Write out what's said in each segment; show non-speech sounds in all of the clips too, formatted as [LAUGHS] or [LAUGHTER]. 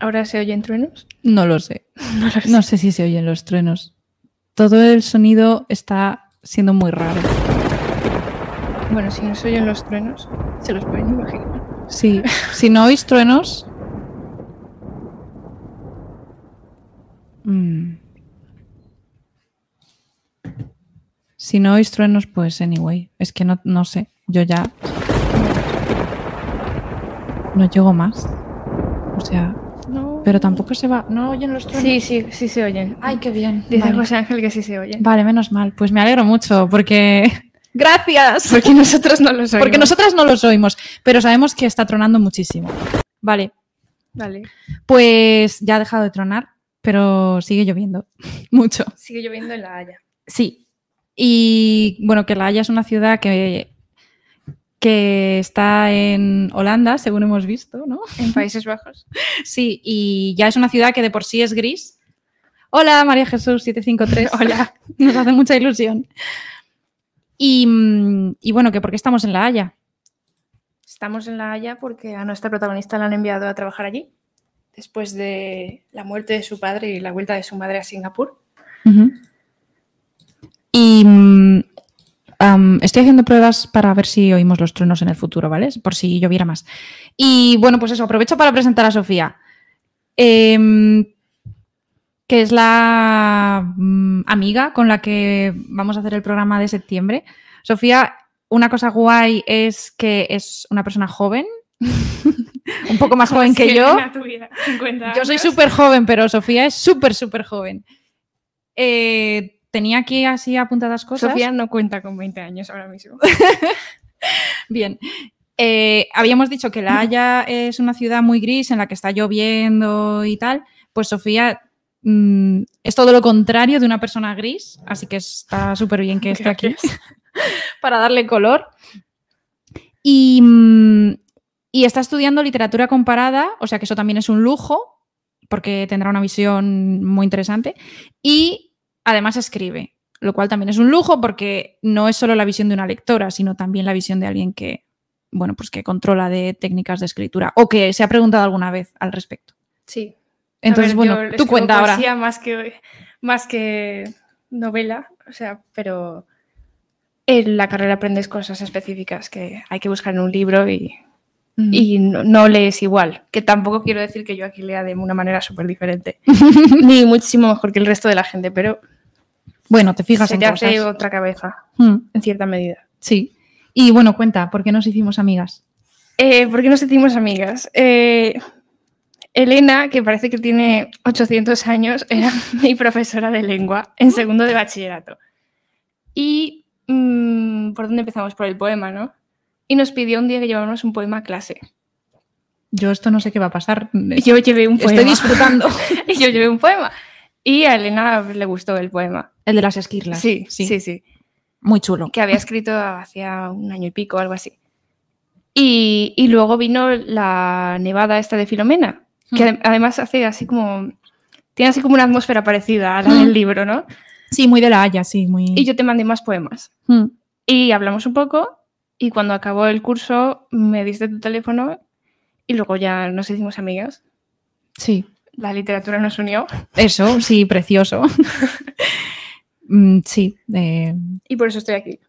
¿Ahora se oyen truenos? No lo sé. [LAUGHS] No lo sé. No sé si se oyen los truenos. Todo el sonido está siendo muy raro. Bueno, si no se oyen los truenos, se los pueden imaginar. Sí, si no oís truenos. Mm. Si no oís truenos, pues anyway. Es que no, no sé. Yo ya. No llego más. O sea. Pero tampoco se va. ¿No oyen los truenos? Sí, sí, sí se oyen. Ay, qué bien. Dice Vale. José Ángel que sí se oyen. Vale, menos mal. Pues me alegro mucho porque. [LAUGHS] ¡Gracias! Porque nosotros no los [LAUGHS] oímos. Porque nosotras no los oímos, pero sabemos que está tronando muchísimo. Vale, Vale. pues ya ha dejado de tronar, pero sigue lloviendo [LAUGHS] mucho. Sigue lloviendo en La Haya. Sí. Y bueno, que La Haya es una ciudad que, que está en Holanda, según hemos visto, ¿no? En Países Bajos. [LAUGHS] Sí, y ya es una ciudad que de por sí es gris. Hola, María Jesús 753. [LAUGHS] Hola, nos hace mucha ilusión. Y, mm, y bueno, que porque estamos en La Haya. Estamos en La Haya porque a nuestra protagonista la han enviado a trabajar allí. Después de la muerte de su padre y la vuelta de su madre a Singapur. Y estoy haciendo pruebas para ver si oímos los truenos en el futuro, ¿vale? Por si lloviera más. Y bueno, pues eso, aprovecho para presentar a Sofía, em, que es la mm, amiga con la que vamos a hacer el programa de septiembre. Sofía, una cosa guay es que es una persona joven, [LAUGHS] un poco más joven que yo. Yo soy súper joven, pero Sofía es súper, súper joven. Eh, tenía aquí así apuntadas cosas. Sofía no cuenta con 20 años ahora mismo. [LAUGHS] [LAUGHS] Bien. Eh, habíamos dicho que La Haya es una ciudad muy gris en la que está lloviendo y tal. Pues Sofía mm, es todo lo contrario de una persona gris, así que está súper bien que esté aquí [LAUGHS] para darle color. Y, mm, y está estudiando literatura comparada, o sea que eso también es un lujo, porque tendrá una visión muy interesante. Y además escribe, lo cual también es un lujo porque no es solo la visión de una lectora, sino también la visión de alguien que, bueno, pues que controla de técnicas de escritura o que se ha preguntado alguna vez al respecto. Sí. Entonces, ver, bueno, tú cuenta ahora. Más que, más que novela, o sea, pero en la carrera aprendes cosas específicas que hay que buscar en un libro y, y no, no lees igual. Que tampoco quiero decir que yo aquí lea de una manera súper diferente, [LAUGHS] ni muchísimo mejor que el resto de la gente, pero bueno, te fijas se en te cosas. hace otra cabeza, Mm, en cierta medida. sí. Y bueno, cuenta, ¿por qué nos hicimos amigas? Eh, ¿Por qué nos sentimos amigas? Eh, Elena, que parece que tiene 800 años, [LAUGHS] era mi profesora de lengua en segundo de bachillerato. Y mm, por dónde empezamos? Por el poema, ¿no? Y nos pidió un día que lleváramos un poema a clase. Yo esto no sé qué va a pasar. Yo llevé un poema. Estoy disfrutando. y [LAUGHS] yo llevé un poema. Y a Elena le gustó el poema. El de las esquirlas. Sí, sí, sí, Muy chulo. Que había escrito hacía un año y pico algo así. Y, y luego vino la nevada esta de Filomena, que ade- además hace así como... Tiene así como una atmósfera parecida a la del libro, ¿no? Sí, muy de la Haya, sí, muy. Y yo te mandé más poemas. Mm. Y hablamos un poco y cuando acabó el curso me diste tu teléfono y luego ya nos hicimos amigas. Sí. La literatura nos unió Eso, sí, precioso. [LAUGHS] Mm, sí, eh, y por eso estoy aquí.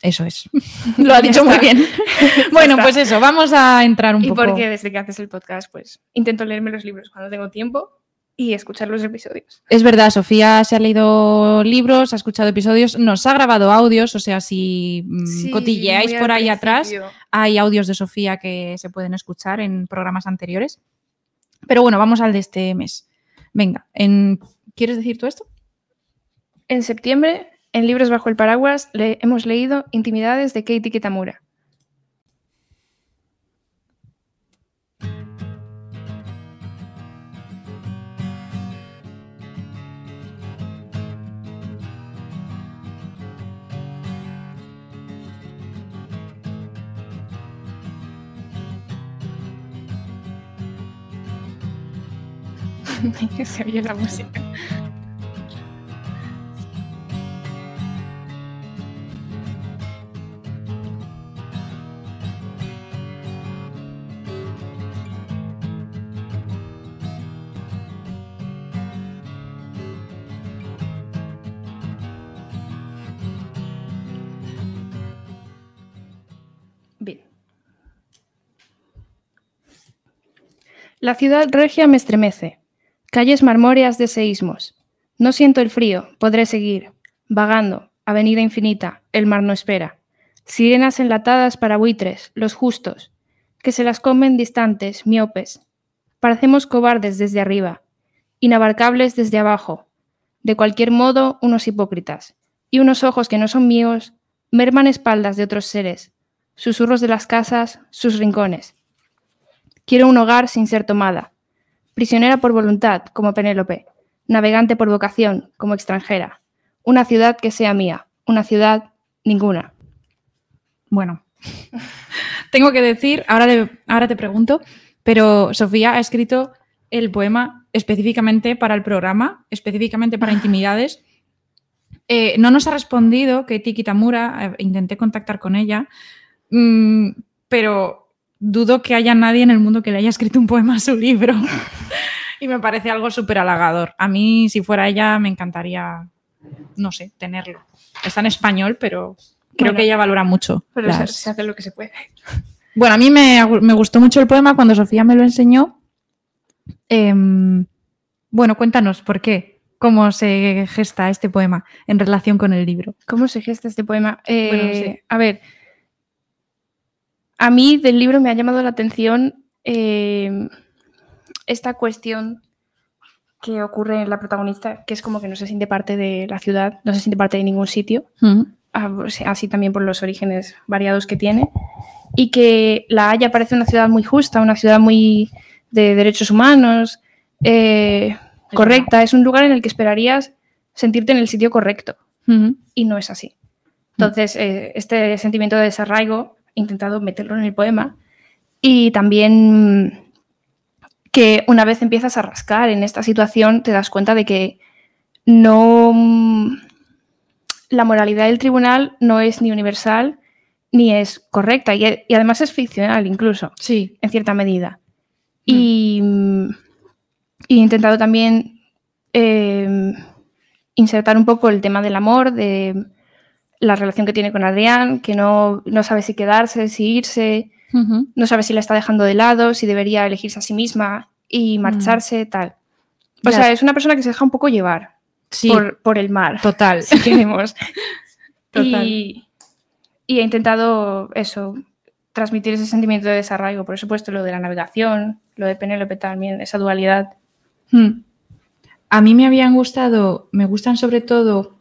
eso es. [LAUGHS] Lo ha dicho muy bien. [LAUGHS] bueno, pues eso, vamos a entrar un Y poco. porque desde que haces el podcast, pues intento leerme los libros cuando tengo tiempo y escuchar los episodios. Es verdad, Sofía se ha leído libros, ha escuchado episodios, nos ha grabado audios, o sea, si mm, Sí, cotilleáis por ahí atrás, hay audios de Sofía que se pueden escuchar en programas anteriores. Pero bueno, vamos al de este mes. Venga, en... ¿quieres decir tú esto? En septiembre, en Libros Bajo el Paraguas, le hemos leído Intimidades de Katie Kitamura. se oye la música. La ciudad regia me estremece. Calles marmóreas de seísmos. No siento el frío, podré seguir. Vagando, avenida infinita, el mar no espera. Sirenas enlatadas para buitres, los justos, que se las comen distantes, miopes. Parecemos cobardes desde arriba, inabarcables desde abajo. De cualquier modo, unos hipócritas. Y unos ojos que no son míos, merman espaldas de otros seres, susurros de las casas, sus rincones. Quiero un hogar sin ser tomada, prisionera por voluntad, como Penélope, navegante por vocación, como extranjera, una ciudad que sea mía, una ciudad ninguna. Bueno, [LAUGHS] tengo que decir, ahora, ahora te pregunto, pero Sofía ha escrito el poema específicamente para el programa, específicamente para [LAUGHS] intimidades. Eh, no nos ha respondido que Tiki Tamura, eh, intenté contactar con ella, mm, pero dudo que haya nadie en el mundo que le haya escrito un poema a su libro. [LAUGHS] y me parece algo súper halagador. A mí, si fuera ella, me encantaría, no sé, tenerlo. Está en español, pero creo que ella valora mucho. Pero se hace lo que se puede. Bueno, a mí me, gustó mucho el poema cuando Sofía me lo enseñó. Em, bueno, cuéntanos, ¿por qué? ¿Cómo se gesta este poema en relación con el libro? ¿Cómo se gesta este poema? Eh, a ver, a mí del libro me ha llamado la atención eh, esta cuestión que ocurre en la protagonista, que es como que no se siente parte de la ciudad, no se siente parte de ningún sitio, así también por los orígenes variados que tiene, y que La Haya parece una ciudad muy justa, una ciudad muy de derechos humanos, eh, correcta, es un lugar en el que esperarías sentirte en el sitio correcto, y no es así. Entonces, eh, este sentimiento de desarraigo intentado meterlo en el poema. Y también que una vez empiezas a rascar en esta situación, te das cuenta de que no. La moralidad del tribunal no es ni universal ni es correcta y, además es ficcional incluso, sí. en cierta medida. Y, he intentado también eh, insertar un poco el tema del amor, de la relación que tiene con Adrián, que no, sabe si quedarse, si irse, no sabe si la está dejando de lado, si debería elegirse a sí misma y mm. marcharse, tal. O sea, es una persona que se deja un poco llevar por, el mar. Total. [LAUGHS] Si queremos. [LAUGHS] Total. Y, he intentado eso, transmitir ese sentimiento de desarraigo. Por supuesto, lo de la navegación, lo de Penélope también, esa dualidad. Hmm. A mí me habían gustado, me gustan sobre todo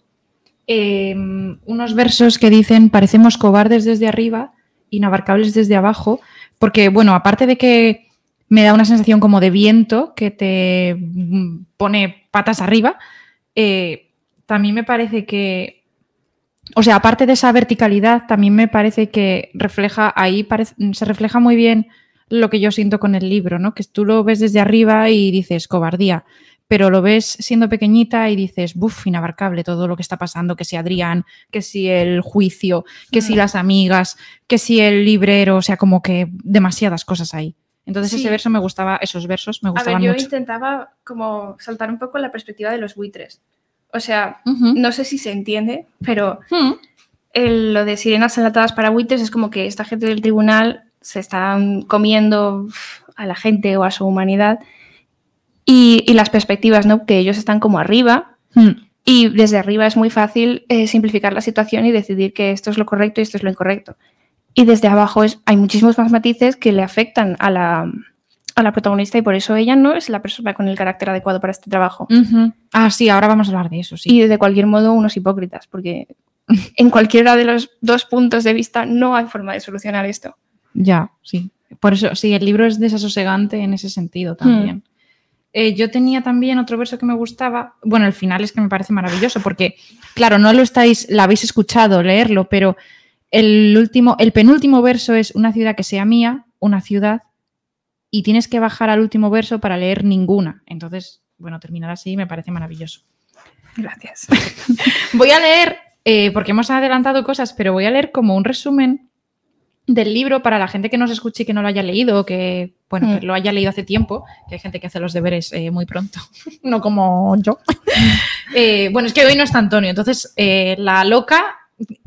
Em, unos versos que dicen parecemos cobardes desde arriba, inabarcables desde abajo, porque, bueno, aparte de que me da una sensación como de viento que te pone patas arriba, eh, también me parece que, o sea, aparte de esa verticalidad, también me parece que refleja, ahí se refleja muy bien lo que yo siento con el libro, ¿no? Que tú lo ves desde arriba y dices cobardía, pero lo ves siendo pequeñita y dices, buf, inabarcable todo lo que está pasando, que si Adrián, que si el juicio, que si mm. las amigas, que si el librero, o sea, como que demasiadas cosas ahí. Entonces ese verso me gustaba, esos versos me gustaban A ver, yo intentaba como saltar un poco la perspectiva de los buitres. O sea, no sé si se entiende, pero mm. lo de sirenas enlatadas para buitres es como que esta gente del tribunal se están comiendo a la gente o a su humanidad y, las perspectivas, ¿no? Que ellos están como arriba hmm. y desde arriba es muy fácil eh, simplificar la situación y decidir que esto es lo correcto y esto es lo incorrecto. Y desde abajo es, hay muchísimos más matices que le afectan a la, a la protagonista y por eso ella no es la persona con el carácter adecuado para este trabajo. Ah, sí, ahora vamos a hablar de eso, sí. Y de cualquier modo unos hipócritas, porque [LAUGHS] en cualquiera de los dos puntos de vista no hay forma de solucionar esto. Ya, sí. Por eso, sí, el libro es desasosegante en ese sentido también. Hmm. Eh, yo tenía también otro verso que me gustaba. Bueno, el final es que me parece maravilloso porque, claro, no lo estáis, la habéis escuchado leerlo, pero el último, el penúltimo verso es una ciudad que sea mía, una ciudad, y tienes que bajar al último verso para leer ninguna. Entonces, bueno, terminar así me parece maravilloso. Gracias. [LAUGHS] voy a leer, eh, porque hemos adelantado cosas, pero voy a leer como un resumen del libro para la gente que nos escuche y que no lo haya leído, que bueno, que mm. lo haya leído hace tiempo, que hay gente que hace los deberes eh, muy pronto, [LAUGHS] no como yo. [LAUGHS] Eh, bueno, es que hoy no está Antonio, entonces eh, la loca,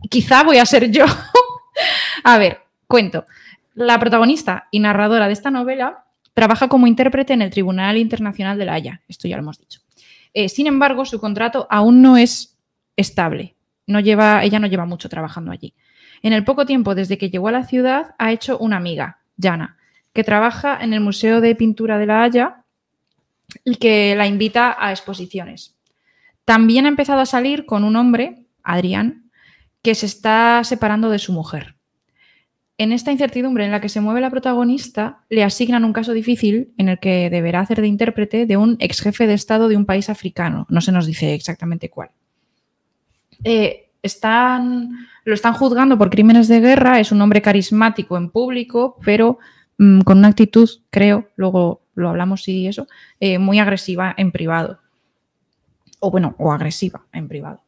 quizá voy a ser yo. [LAUGHS] a ver, cuento. La protagonista y narradora de esta novela trabaja como intérprete en el Tribunal Internacional de la Haya, esto ya lo hemos dicho. Sin embargo, su contrato aún no es estable. No lleva, ella no lleva mucho trabajando allí. En el poco tiempo desde que llegó a la ciudad ha hecho una amiga, Jana, que trabaja en el Museo de Pintura de la Haya y que la invita a exposiciones. También ha empezado a salir con un hombre, Adrián, que se está separando de su mujer. En esta incertidumbre en la que se mueve la protagonista, le asignan un caso difícil en el que deberá hacer de intérprete de un ex jefe de Estado de un país africano. No se nos dice exactamente cuál. Eh, están, lo están juzgando por crímenes de guerra, es un hombre carismático en público, pero mm, con una actitud, creo, luego lo hablamos y eso, eh, muy agresiva en privado. O bueno, o agresiva en privado.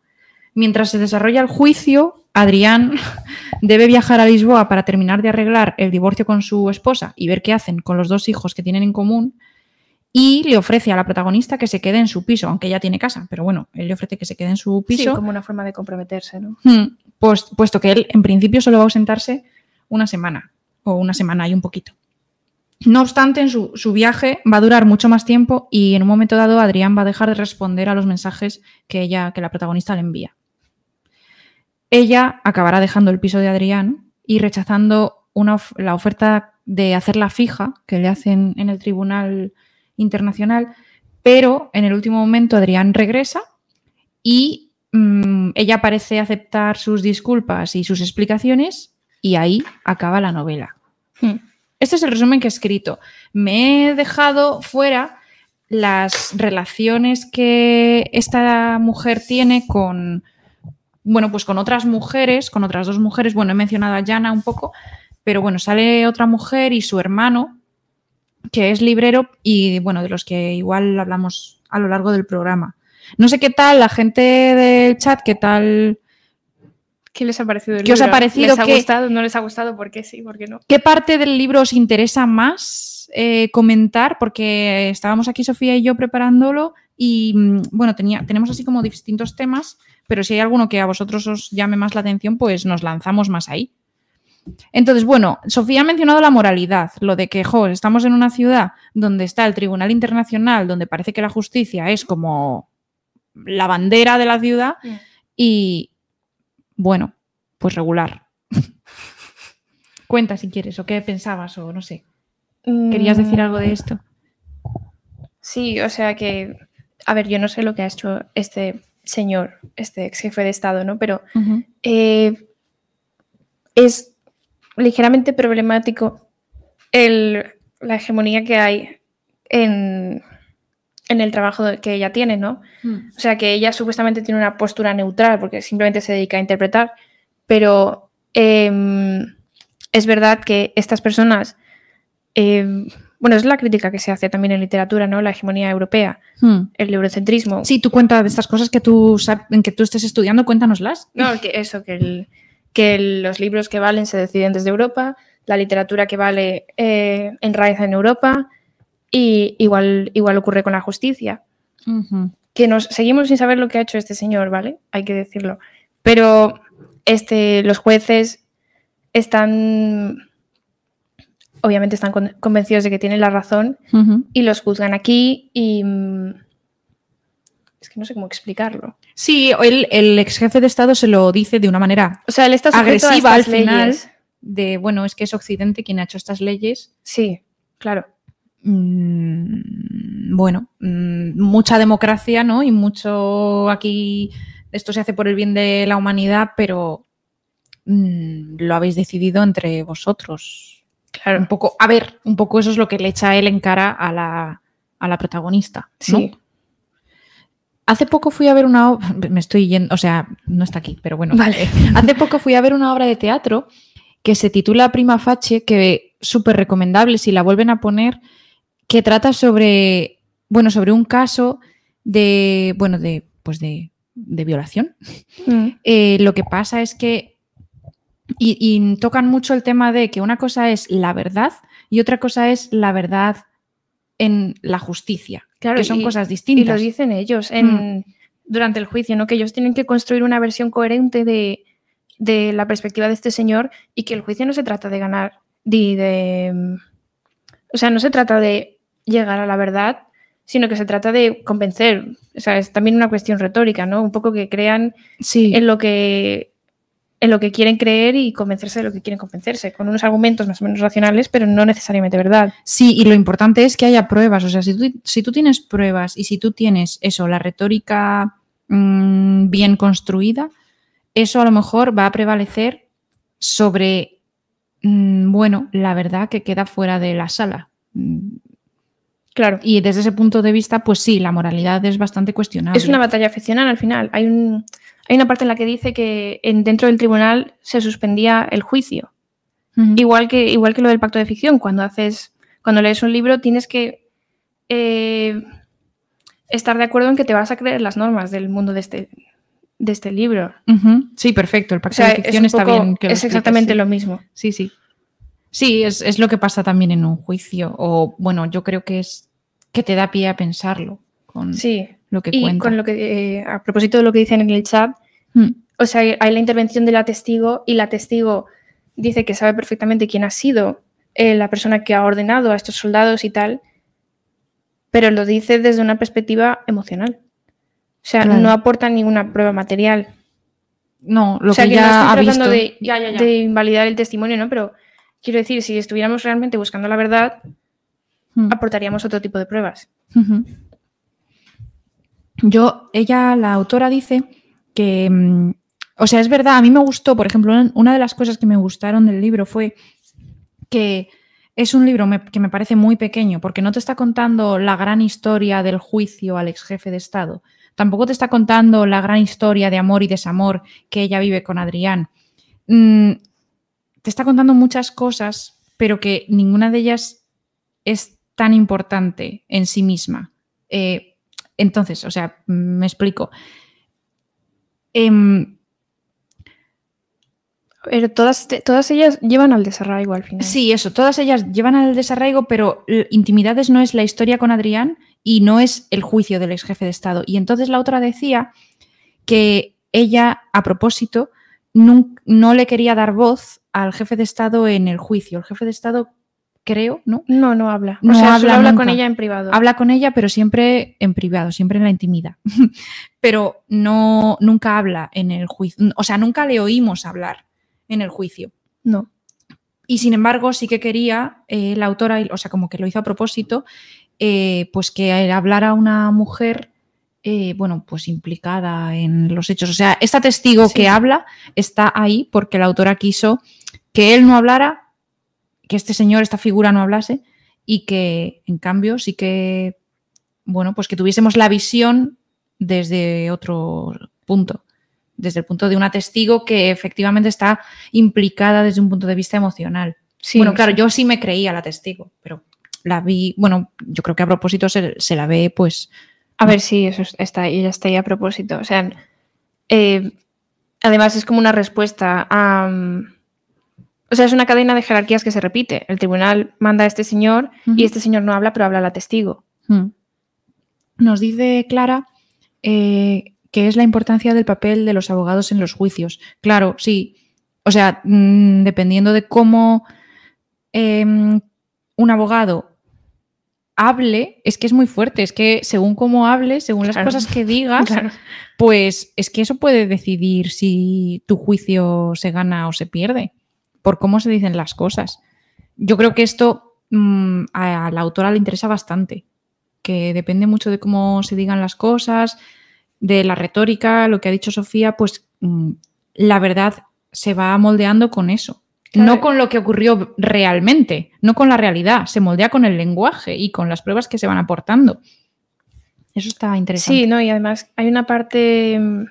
Mientras se desarrolla el juicio, Adrián [LAUGHS] debe viajar a Lisboa para terminar de arreglar el divorcio con su esposa y ver qué hacen con los dos hijos que tienen en común. Y le ofrece a la protagonista que se quede en su piso, aunque ella tiene casa, pero bueno, él le ofrece que se quede en su piso. Sí, como una forma de comprometerse, ¿no? Hmm, pues, puesto que él en principio solo va a ausentarse una semana, o una semana y un poquito. No obstante, en su, su, viaje va a durar mucho más tiempo y en un momento dado Adrián va a dejar de responder a los mensajes que ella, que la protagonista le envía. Ella acabará dejando el piso de Adrián y rechazando una, la oferta de hacerla fija que le hacen en el Tribunal Internacional, pero en el último momento Adrián regresa y mmm, ella parece aceptar sus disculpas y sus explicaciones y ahí acaba la novela. Este es el resumen que he escrito. Me he dejado fuera las relaciones que esta mujer tiene con, bueno, pues con otras mujeres, con otras dos mujeres, bueno, he mencionado a Jana un poco, pero bueno, sale otra mujer y su hermano, que es librero y bueno, de los que igual hablamos a lo largo del programa. No sé qué tal la gente del chat, qué tal... ¿Qué les ha parecido el ¿Qué libro? os ha parecido? ¿Les ha ¿Qué- gustado? ¿No les ha gustado? ¿Por qué sí? ¿Por qué no? ¿Qué parte del libro os interesa más eh, comentar? Porque estábamos aquí Sofía y yo preparándolo y mm, bueno, tenía, tenemos así como distintos temas, pero si hay alguno que a vosotros os llame más la atención, pues nos lanzamos más ahí. Entonces, bueno, Sofía ha mencionado la moralidad, lo de que, jo, estamos en una ciudad donde está el Tribunal Internacional, donde parece que la justicia es como la bandera de la ciudad Mm. y, bueno, pues regular. [LAUGHS] Cuenta si quieres, o qué pensabas, o no sé. ¿Querías decir algo de esto? Sí, o sea que, a ver, yo no sé lo que ha hecho este señor, este ex jefe de Estado, ¿no? Pero eh, es ligeramente problemático el- la hegemonía que hay en, en el trabajo que ella tiene, ¿no? O sea, que ella supuestamente tiene una postura neutral porque simplemente se dedica a interpretar, pero em, es verdad que estas personas, em, bueno, es la crítica que se hace también en literatura, ¿no? La hegemonía europea, Hmm. el eurocentrismo. Sí, tú cuenta de estas cosas que tú, que tú estés estudiando, cuéntanoslas. No, que eso, que, el- que el- los libros que valen se deciden desde Europa, la literatura que vale eh, enraiza en Europa, y igual, igual ocurre con la justicia. que nos seguimos sin saber lo que ha hecho este señor, ¿vale? Hay que decirlo. Pero este, los jueces están, obviamente están con- convencidos de que tienen la razón y los juzgan aquí y... mm, Es que no sé cómo explicarlo. Sí, el, el ex jefe de Estado se lo dice de una manera O sea, él está a agresiva al final, de, bueno, es que es Occidente quien ha hecho estas leyes. Sí, claro. Mm, bueno, mm, mucha democracia, ¿no? Y mucho aquí, esto se hace por el bien de la humanidad, pero mm, lo habéis decidido entre vosotros. Un Claro. poco, a ver, un poco eso es lo que le echa él en cara a la, a la protagonista. ¿no? Sí. Hace poco fui a ver una obra, me estoy yendo, o sea, no está aquí, pero bueno. Vale. [LAUGHS] hace poco fui a ver una obra de teatro que se titula Prima Facie, que súper recomendable si la vuelven a poner, que trata sobre, bueno, sobre un caso de, bueno, de, pues de, de violación. Mm, Eh, lo que pasa es que, y, y tocan mucho el tema de que una cosa es la verdad y otra cosa es la verdad en la justicia, Claro, que son y- cosas Y lo distintas. dicen ellos en, durante el juicio, ¿no? Que ellos tienen que construir una versión coherente de, de la perspectiva de este señor y que el juicio no se trata de ganar, de, de, mm, O sea, no se trata de llegar a la verdad, sino que se trata de convencer. O sea, es también una cuestión retórica, ¿no? Un poco que crean Sí, en lo que en lo que quieren creer y convencerse de lo que quieren convencerse, con unos argumentos más o menos racionales, pero no necesariamente verdad. Sí, y lo importante es que haya pruebas. O sea, si tú, si tú tienes pruebas y si tú tienes eso, la retórica mm, bien construida, eso a lo mejor va a prevalecer sobre, mm, bueno, la verdad que queda fuera de la sala. Claro. Y desde ese punto de vista, pues sí, la moralidad es bastante cuestionable. Es una batalla ficcional al final. Hay, un, hay una parte en la que dice que en, dentro del tribunal se suspendía el juicio. Igual que, igual que lo del pacto de ficción. Cuando haces, cuando lees un libro, tienes que eh, estar de acuerdo en que te vas a creer las normas del mundo de este, de este libro. Sí, perfecto. El O pacto sea, de ficción está poco- bien. Que es expliques, exactamente sí. lo mismo. Sí, sí. Sí, es, es lo que pasa también en un juicio. O bueno, yo creo que es que te da pie a pensarlo con Sí. lo que Y cuenta. con lo que, eh, a propósito de lo que dicen en el chat, Mm, o sea, hay- hay la intervención de la testigo y la testigo dice que sabe perfectamente quién ha sido eh, la persona que ha ordenado a estos soldados y tal, pero lo dice desde una perspectiva emocional. O sea, Claro. no aporta ninguna prueba material. No, lo o sea, que que, no ya estoy ha tratando visto. de, Ya, ya, ya. de invalidar el testimonio, ¿no? Pero quiero decir, si estuviéramos realmente buscando la verdad, Mm. aportaríamos otro tipo de pruebas. Yo, ella, la autora, dice que, mm, o sea, es verdad, a mí me gustó, por ejemplo, un- una de las cosas que me gustaron del libro fue que es un libro me- que me parece muy pequeño, porque no te está contando la gran historia del juicio al ex jefe de Estado, tampoco te está contando la gran historia de amor y desamor que ella vive con Adrián. Mm, te está contando muchas cosas, pero que ninguna de ellas es tan importante en sí misma. Eh, entonces, o sea, me explico. Em, Pero todas, todas ellas llevan al desarraigo al final. sí, eso, todas ellas llevan al desarraigo, pero Intimidades no es la historia con Adrián y no es el juicio del ex jefe de Estado. Y entonces la otra decía que ella, a propósito, nun- no le quería dar voz al jefe de Estado en el juicio. El jefe de Estado, creo, ¿no? No, no habla. No o sea, habla solo habla con ella en privado. Habla con ella, pero siempre en privado, siempre en la intimidad. [LAUGHS] pero no, nunca habla en el juicio. O sea, nunca le oímos hablar en el juicio. No. Y sin embargo, sí que quería eh, la autora, o sea, como que lo hizo a propósito, eh, pues que hablara una mujer, eh, bueno, pues implicada en los hechos. O sea, esta testigo Sí. que habla está ahí porque la autora quiso que él no hablara, que este señor, esta figura no hablase, y que en cambio sí que, bueno, pues que tuviésemos la visión desde otro punto, desde el punto de una testigo que efectivamente está implicada desde un punto de vista emocional. Sí, bueno, claro, sí. yo sí me creía la testigo, pero la vi, bueno, yo creo que a propósito se, se la ve, pues, A ver, sí, eso es- está ahí, ella está ahí a propósito. O sea, eh, además es como una respuesta a... O sea, es una cadena de jerarquías que se repite. El tribunal manda a este señor y este señor no habla, pero habla la testigo. Mm. Nos dice Clara eh, que es la importancia del papel de los abogados en los juicios. Claro, sí. O sea, mm, dependiendo de cómo em, un abogado hable, es que es muy fuerte. Es que según cómo hable, según las cosas que digas, [LAUGHS] Claro. pues es que eso puede decidir si tu juicio se gana o se pierde, por cómo se dicen las cosas. Yo creo que esto mm, a la autora le interesa bastante, que depende mucho de cómo se digan las cosas, de la retórica, lo que ha dicho Sofía, pues mm, la verdad se va moldeando con eso. Claro. No con lo que ocurrió realmente, no con la realidad, se moldea con el lenguaje y con las pruebas que se van aportando. Eso está interesante. Sí, no, y además hay una parte mm,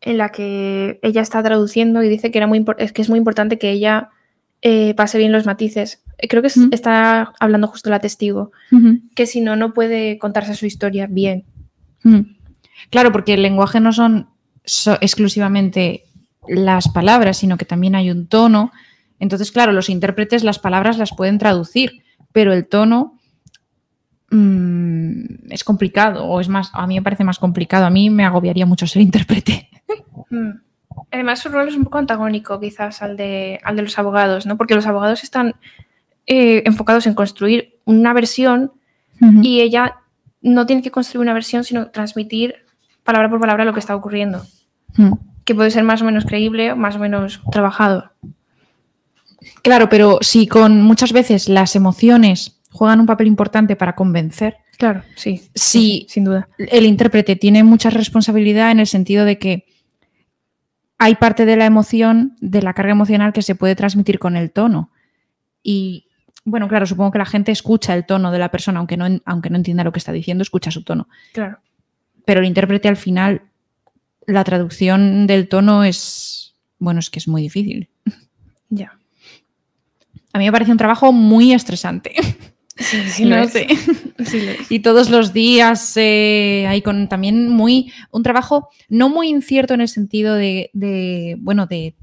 en la que ella está traduciendo y dice que, era muy es que es muy importante que ella eh, pase bien los matices. Eh, Creo que es- está hablando justo la testigo, que si no, no puede contarse su historia bien. Claro, porque el lenguaje no son so- exclusivamente las palabras, sino que también hay un tono. Entonces, claro, los intérpretes las palabras las pueden traducir, pero el tono mm, es complicado, o es más, a mí me parece más complicado. A mí me agobiaría mucho ser [LAUGHS] intérprete. Mm. Además, su rol es un poco antagónico quizás al de, al de los abogados, ¿no? Porque los abogados están eh, enfocados en construir una versión y ella no tiene que construir una versión, sino transmitir palabra por palabra lo que está ocurriendo, Mm. que puede ser más o menos creíble más o menos trabajado. Claro, pero si con muchas veces las emociones juegan un papel importante para convencer, Claro, sí, Sí. sin duda. el intérprete tiene mucha responsabilidad en el sentido de que hay parte de la emoción, de la carga emocional que se puede transmitir con el tono. Y bueno, claro, supongo que la gente escucha el tono de la persona, aunque no, aunque no entienda lo que está diciendo, escucha su tono. Claro. Pero el intérprete al final, la traducción del tono es, bueno, es que es muy difícil. Ya. A mí me parece un trabajo muy estresante. [LAUGHS] Sí, sí, lo sé. Sí lo. Y todos los días eh, hay con también muy un trabajo no muy incierto en el sentido de, de, bueno de,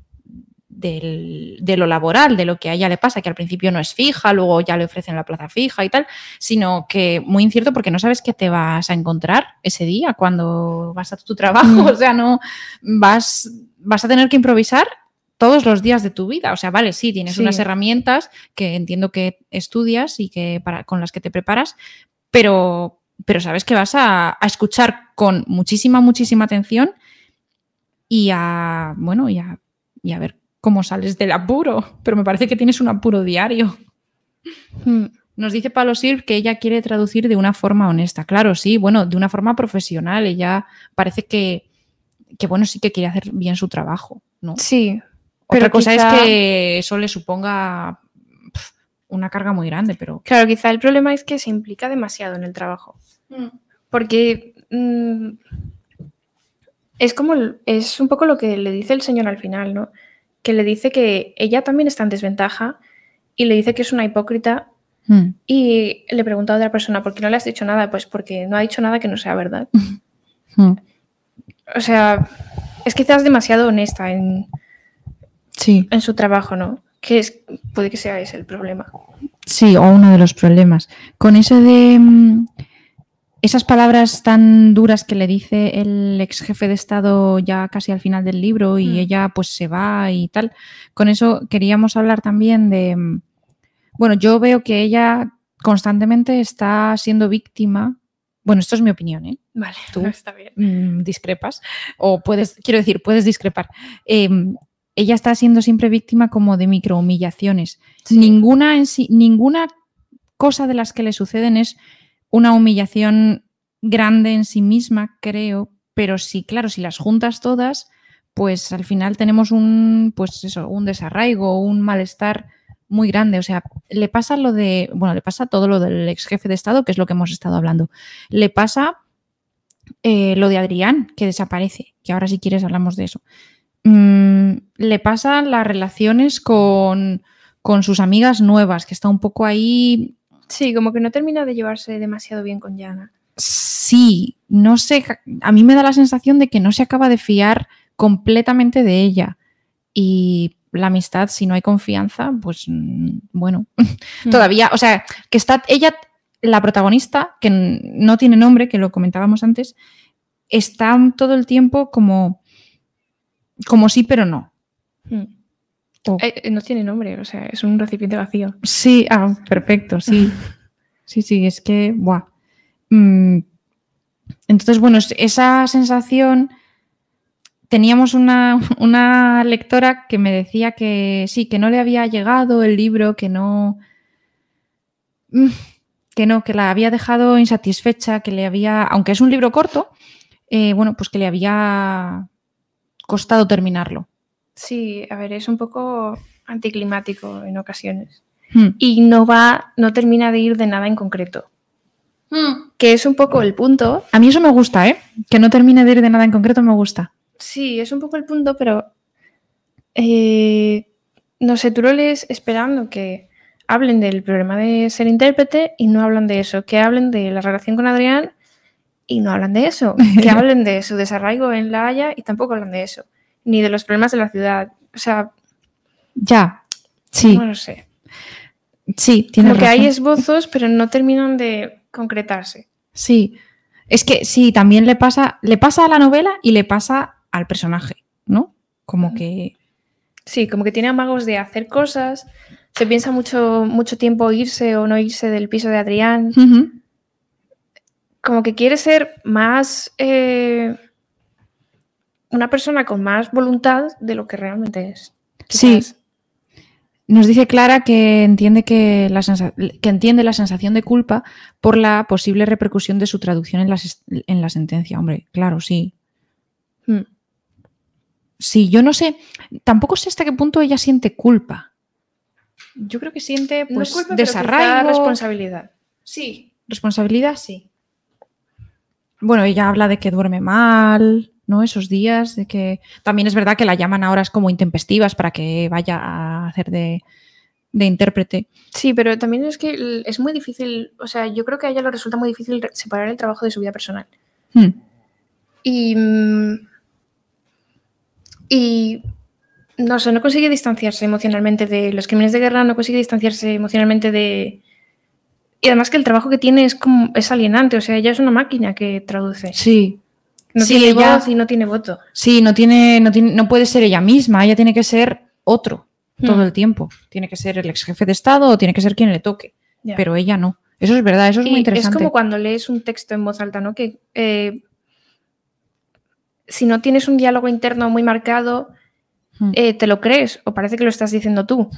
del- de lo laboral, de lo que a ella le pasa, que al principio no es fija, luego ya le ofrecen la plaza fija y tal, sino que muy incierto porque no sabes qué te vas a encontrar ese día cuando vas a tu trabajo. Mm. O sea, no vas, vas a tener que improvisar todos los días de tu vida. O sea, vale, sí, tienes Sí. unas herramientas que entiendo que estudias y que para, con las que te preparas, pero, pero sabes que vas a, a escuchar con muchísima, muchísima atención y a, bueno, y a, y a ver cómo sales del apuro. Pero me parece que tienes un apuro diario. Mm, Nos dice Palo Sir que ella quiere traducir de una forma honesta. Claro, sí, bueno, de una forma profesional. Ella parece que, que bueno, sí que quiere hacer bien su trabajo, ¿no? Sí, Otra pero cosa quizá- es que eso le suponga una carga muy grande, pero... claro, quizá el problema es que se implica demasiado en el trabajo. Porque mm, es como es un poco lo que le dice el señor al final, ¿no? Que le dice que ella también está en desventaja y le dice que es una hipócrita Mm. y le pregunta a otra persona, ¿por qué no le has dicho nada? Pues porque no ha dicho nada que no sea verdad. [LAUGHS] Mm. O sea, es quizás demasiado honesta en, Sí. en su trabajo, ¿no? Que es, puede que sea ese el problema. Sí, o uno de los problemas. Con eso de mm, esas palabras tan duras que le dice el ex jefe de Estado ya casi al final del libro y Mm. ella pues se va y tal, con eso queríamos hablar también de, mm, bueno, yo veo que ella constantemente está siendo víctima, bueno, esto es mi opinión, ¿eh? Vale, Tú. [LAUGHS] está bien. discrepas, o puedes, quiero decir, puedes discrepar. Eh, ella está siendo siempre víctima como de microhumillaciones. Sí. Ninguna, en sí- ninguna cosa de las que le suceden es una humillación grande en sí misma, creo, pero sí, claro, si las juntas todas, pues al final tenemos un, pues eso, un desarraigo, un malestar muy grande. O sea, le pasa lo de, bueno, le pasa todo lo del ex jefe de Estado, que es lo que hemos estado hablando. Le pasa eh, lo de Adrián, que desaparece, que ahora si quieres hablamos de eso. Mm, le pasa las relaciones con, con sus amigas nuevas, que está un poco ahí Sí, como que no termina de llevarse demasiado bien con Yana. sí, no sé, a mí me da la sensación de que no se acaba de fiar completamente de ella. Y la amistad, si no hay confianza, pues mm, bueno, todavía, o sea, que está ella, la protagonista, que no tiene nombre, que lo comentábamos antes, está todo el tiempo como, como sí, pero no. Mm. O- Eh, eh, no tiene nombre, o sea, es un recipiente vacío. Sí, ah, perfecto, sí. [LAUGHS] Sí, sí, es que, buah. Mm, Entonces, bueno, es- esa sensación, teníamos una, [LAUGHS] una lectora que me decía que sí, que no le había llegado el libro, que no, mm, que no, que la había dejado insatisfecha, que le había, aunque es un libro corto, eh, bueno, pues que le había costado terminarlo. Sí, a ver, es un poco anticlimático en ocasiones. Mm. Y no va, no termina de ir de nada en concreto. Que es un poco el punto. A mí eso me gusta, ¿eh? Que no termine de ir de nada en concreto me gusta. Sí, es un poco el punto, pero eh, no sé, tú lo lees esperando que hablen del problema de ser intérprete y no hablan de eso, que hablen de la relación con Adrián y no hablan de eso, [LAUGHS] que hablen de su desarraigo en La Haya y tampoco hablan de eso, ni de los problemas de la ciudad. O sea, Ya, sí, no lo sé. sí, tienes Lo que hay esbozos, pero no terminan de concretarse. Sí, es que sí, también le pasa, le pasa a la novela y le pasa al personaje, ¿no? Como que... Sí, como que tiene amagos de hacer cosas, se piensa mucho, mucho tiempo irse o no irse del piso de Adrián. Como que quiere ser más eh, una persona con más voluntad de lo que realmente es. Sí. Nos dice Clara que entiende, que, la que entiende la sensación de culpa por la posible repercusión de su traducción en la, en la sentencia. Hombre, claro, sí. Mm. Sí, yo no sé, tampoco sé hasta qué punto ella siente culpa. Yo creo que siente No pues culpa, pero quizá desarraigo, responsabilidad. Sí. responsabilidad, sí. Bueno, ella habla de que duerme mal, ¿no? Esos días, de que también es verdad que la llaman a horas como intempestivas para que vaya a hacer de, de intérprete. Sí, pero también es que es muy difícil, o sea, yo creo que a ella le resulta muy difícil separar el trabajo de su vida personal. Hmm. Y. mm, Y. No sé, no consigue distanciarse emocionalmente de los crímenes de guerra, no consigue distanciarse emocionalmente de. Y además que el trabajo que tiene es como es alienante, o sea, ella es una máquina que traduce. Sí. No Sí, tiene ella- voz y no tiene voto. Sí, no tiene, no tiene, no puede ser ella misma, ella tiene que ser otro todo Hmm. el tiempo. Tiene que ser el ex jefe de Estado o tiene que ser quien le toque. Pero ella no. Eso es verdad, eso es muy Y es interesante. como cuando lees un texto en voz alta, ¿no? Que eh, si no tienes un diálogo interno muy marcado, Hmm. eh, te lo crees o parece que lo estás diciendo tú.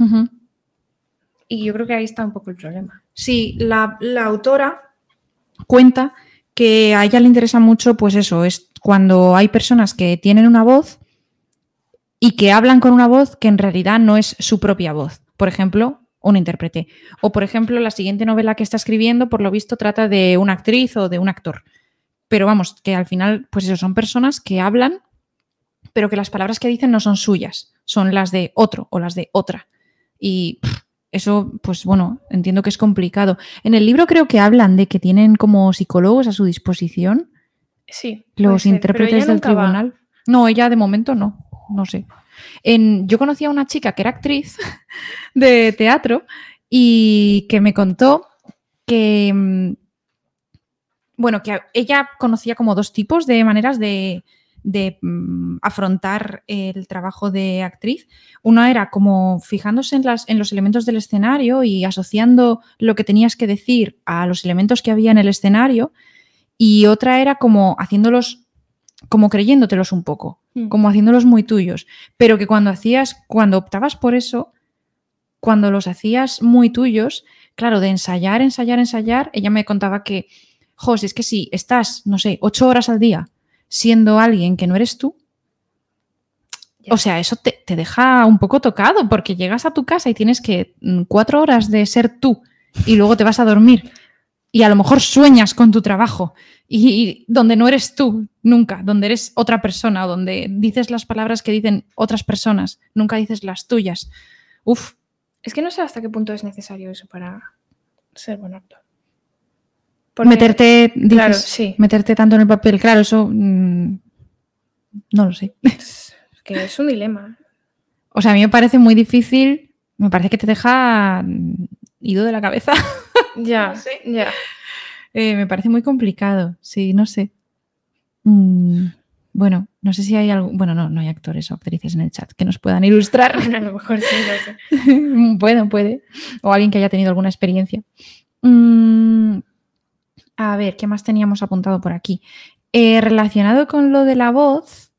Y yo creo que ahí está un poco el problema. Sí, la, autora cuenta que a ella le interesa mucho, pues eso, es cuando hay personas que tienen una voz y que hablan con una voz que en realidad no es su propia voz. Por ejemplo, un intérprete. O, por ejemplo, la siguiente novela que está escribiendo, por lo visto, trata de una actriz o de un actor. Pero vamos, que al final, pues eso, son personas que hablan, pero que las palabras que dicen no son suyas, son las de otro o las de otra. Y eso, pues bueno, entiendo que es complicado. En el libro creo que hablan de que tienen como psicólogos a su disposición Sí. los ser, intérpretes del va. tribunal. No, ella de momento no, no sé. En, yo conocí a una chica que era actriz [LAUGHS] de teatro y que me contó que, mm, bueno, que ella conocía como dos tipos de maneras de, de, mm, afrontar el trabajo de actriz. Una era como fijándose en, las, en los elementos del escenario y asociando lo que tenías que decir a los elementos que había en el escenario. Y otra era como haciéndolos, como creyéndotelos un poco, Mm. como haciéndolos muy tuyos. Pero que cuando hacías, cuando optabas por eso, cuando los hacías muy tuyos, claro, de ensayar, ensayar, ensayar, ella me contaba que, jo, si es que si estás, no sé, ocho horas al día siendo alguien que no eres tú, o sea, eso te, te deja un poco tocado porque llegas a tu casa y tienes que mm, cuatro horas de ser tú y luego te vas a dormir y a lo mejor sueñas con tu trabajo y, y donde no eres tú nunca, donde eres otra persona o donde dices las palabras que dicen otras personas, nunca dices las tuyas. Uf, Es que no sé hasta qué punto es necesario eso para ser buen actor. Porque- meterte, dices, claro, sí. meterte tanto en el papel, claro, eso mm, no lo sé. Es que es un dilema. O sea, a mí me parece muy difícil, me parece que te deja mm, ido de la cabeza. [LAUGHS] Ya, No sé. ya. Eh, me parece muy complicado, sí, no sé. Mm, bueno, no sé si hay algo, bueno, no, no hay actores o actrices en el chat que nos puedan ilustrar. A lo mejor sí, no sé. [LAUGHS] bueno, puede. O alguien que haya tenido alguna experiencia. Mm, a ver, ¿qué más teníamos apuntado por aquí? Eh, relacionado con lo de la voz,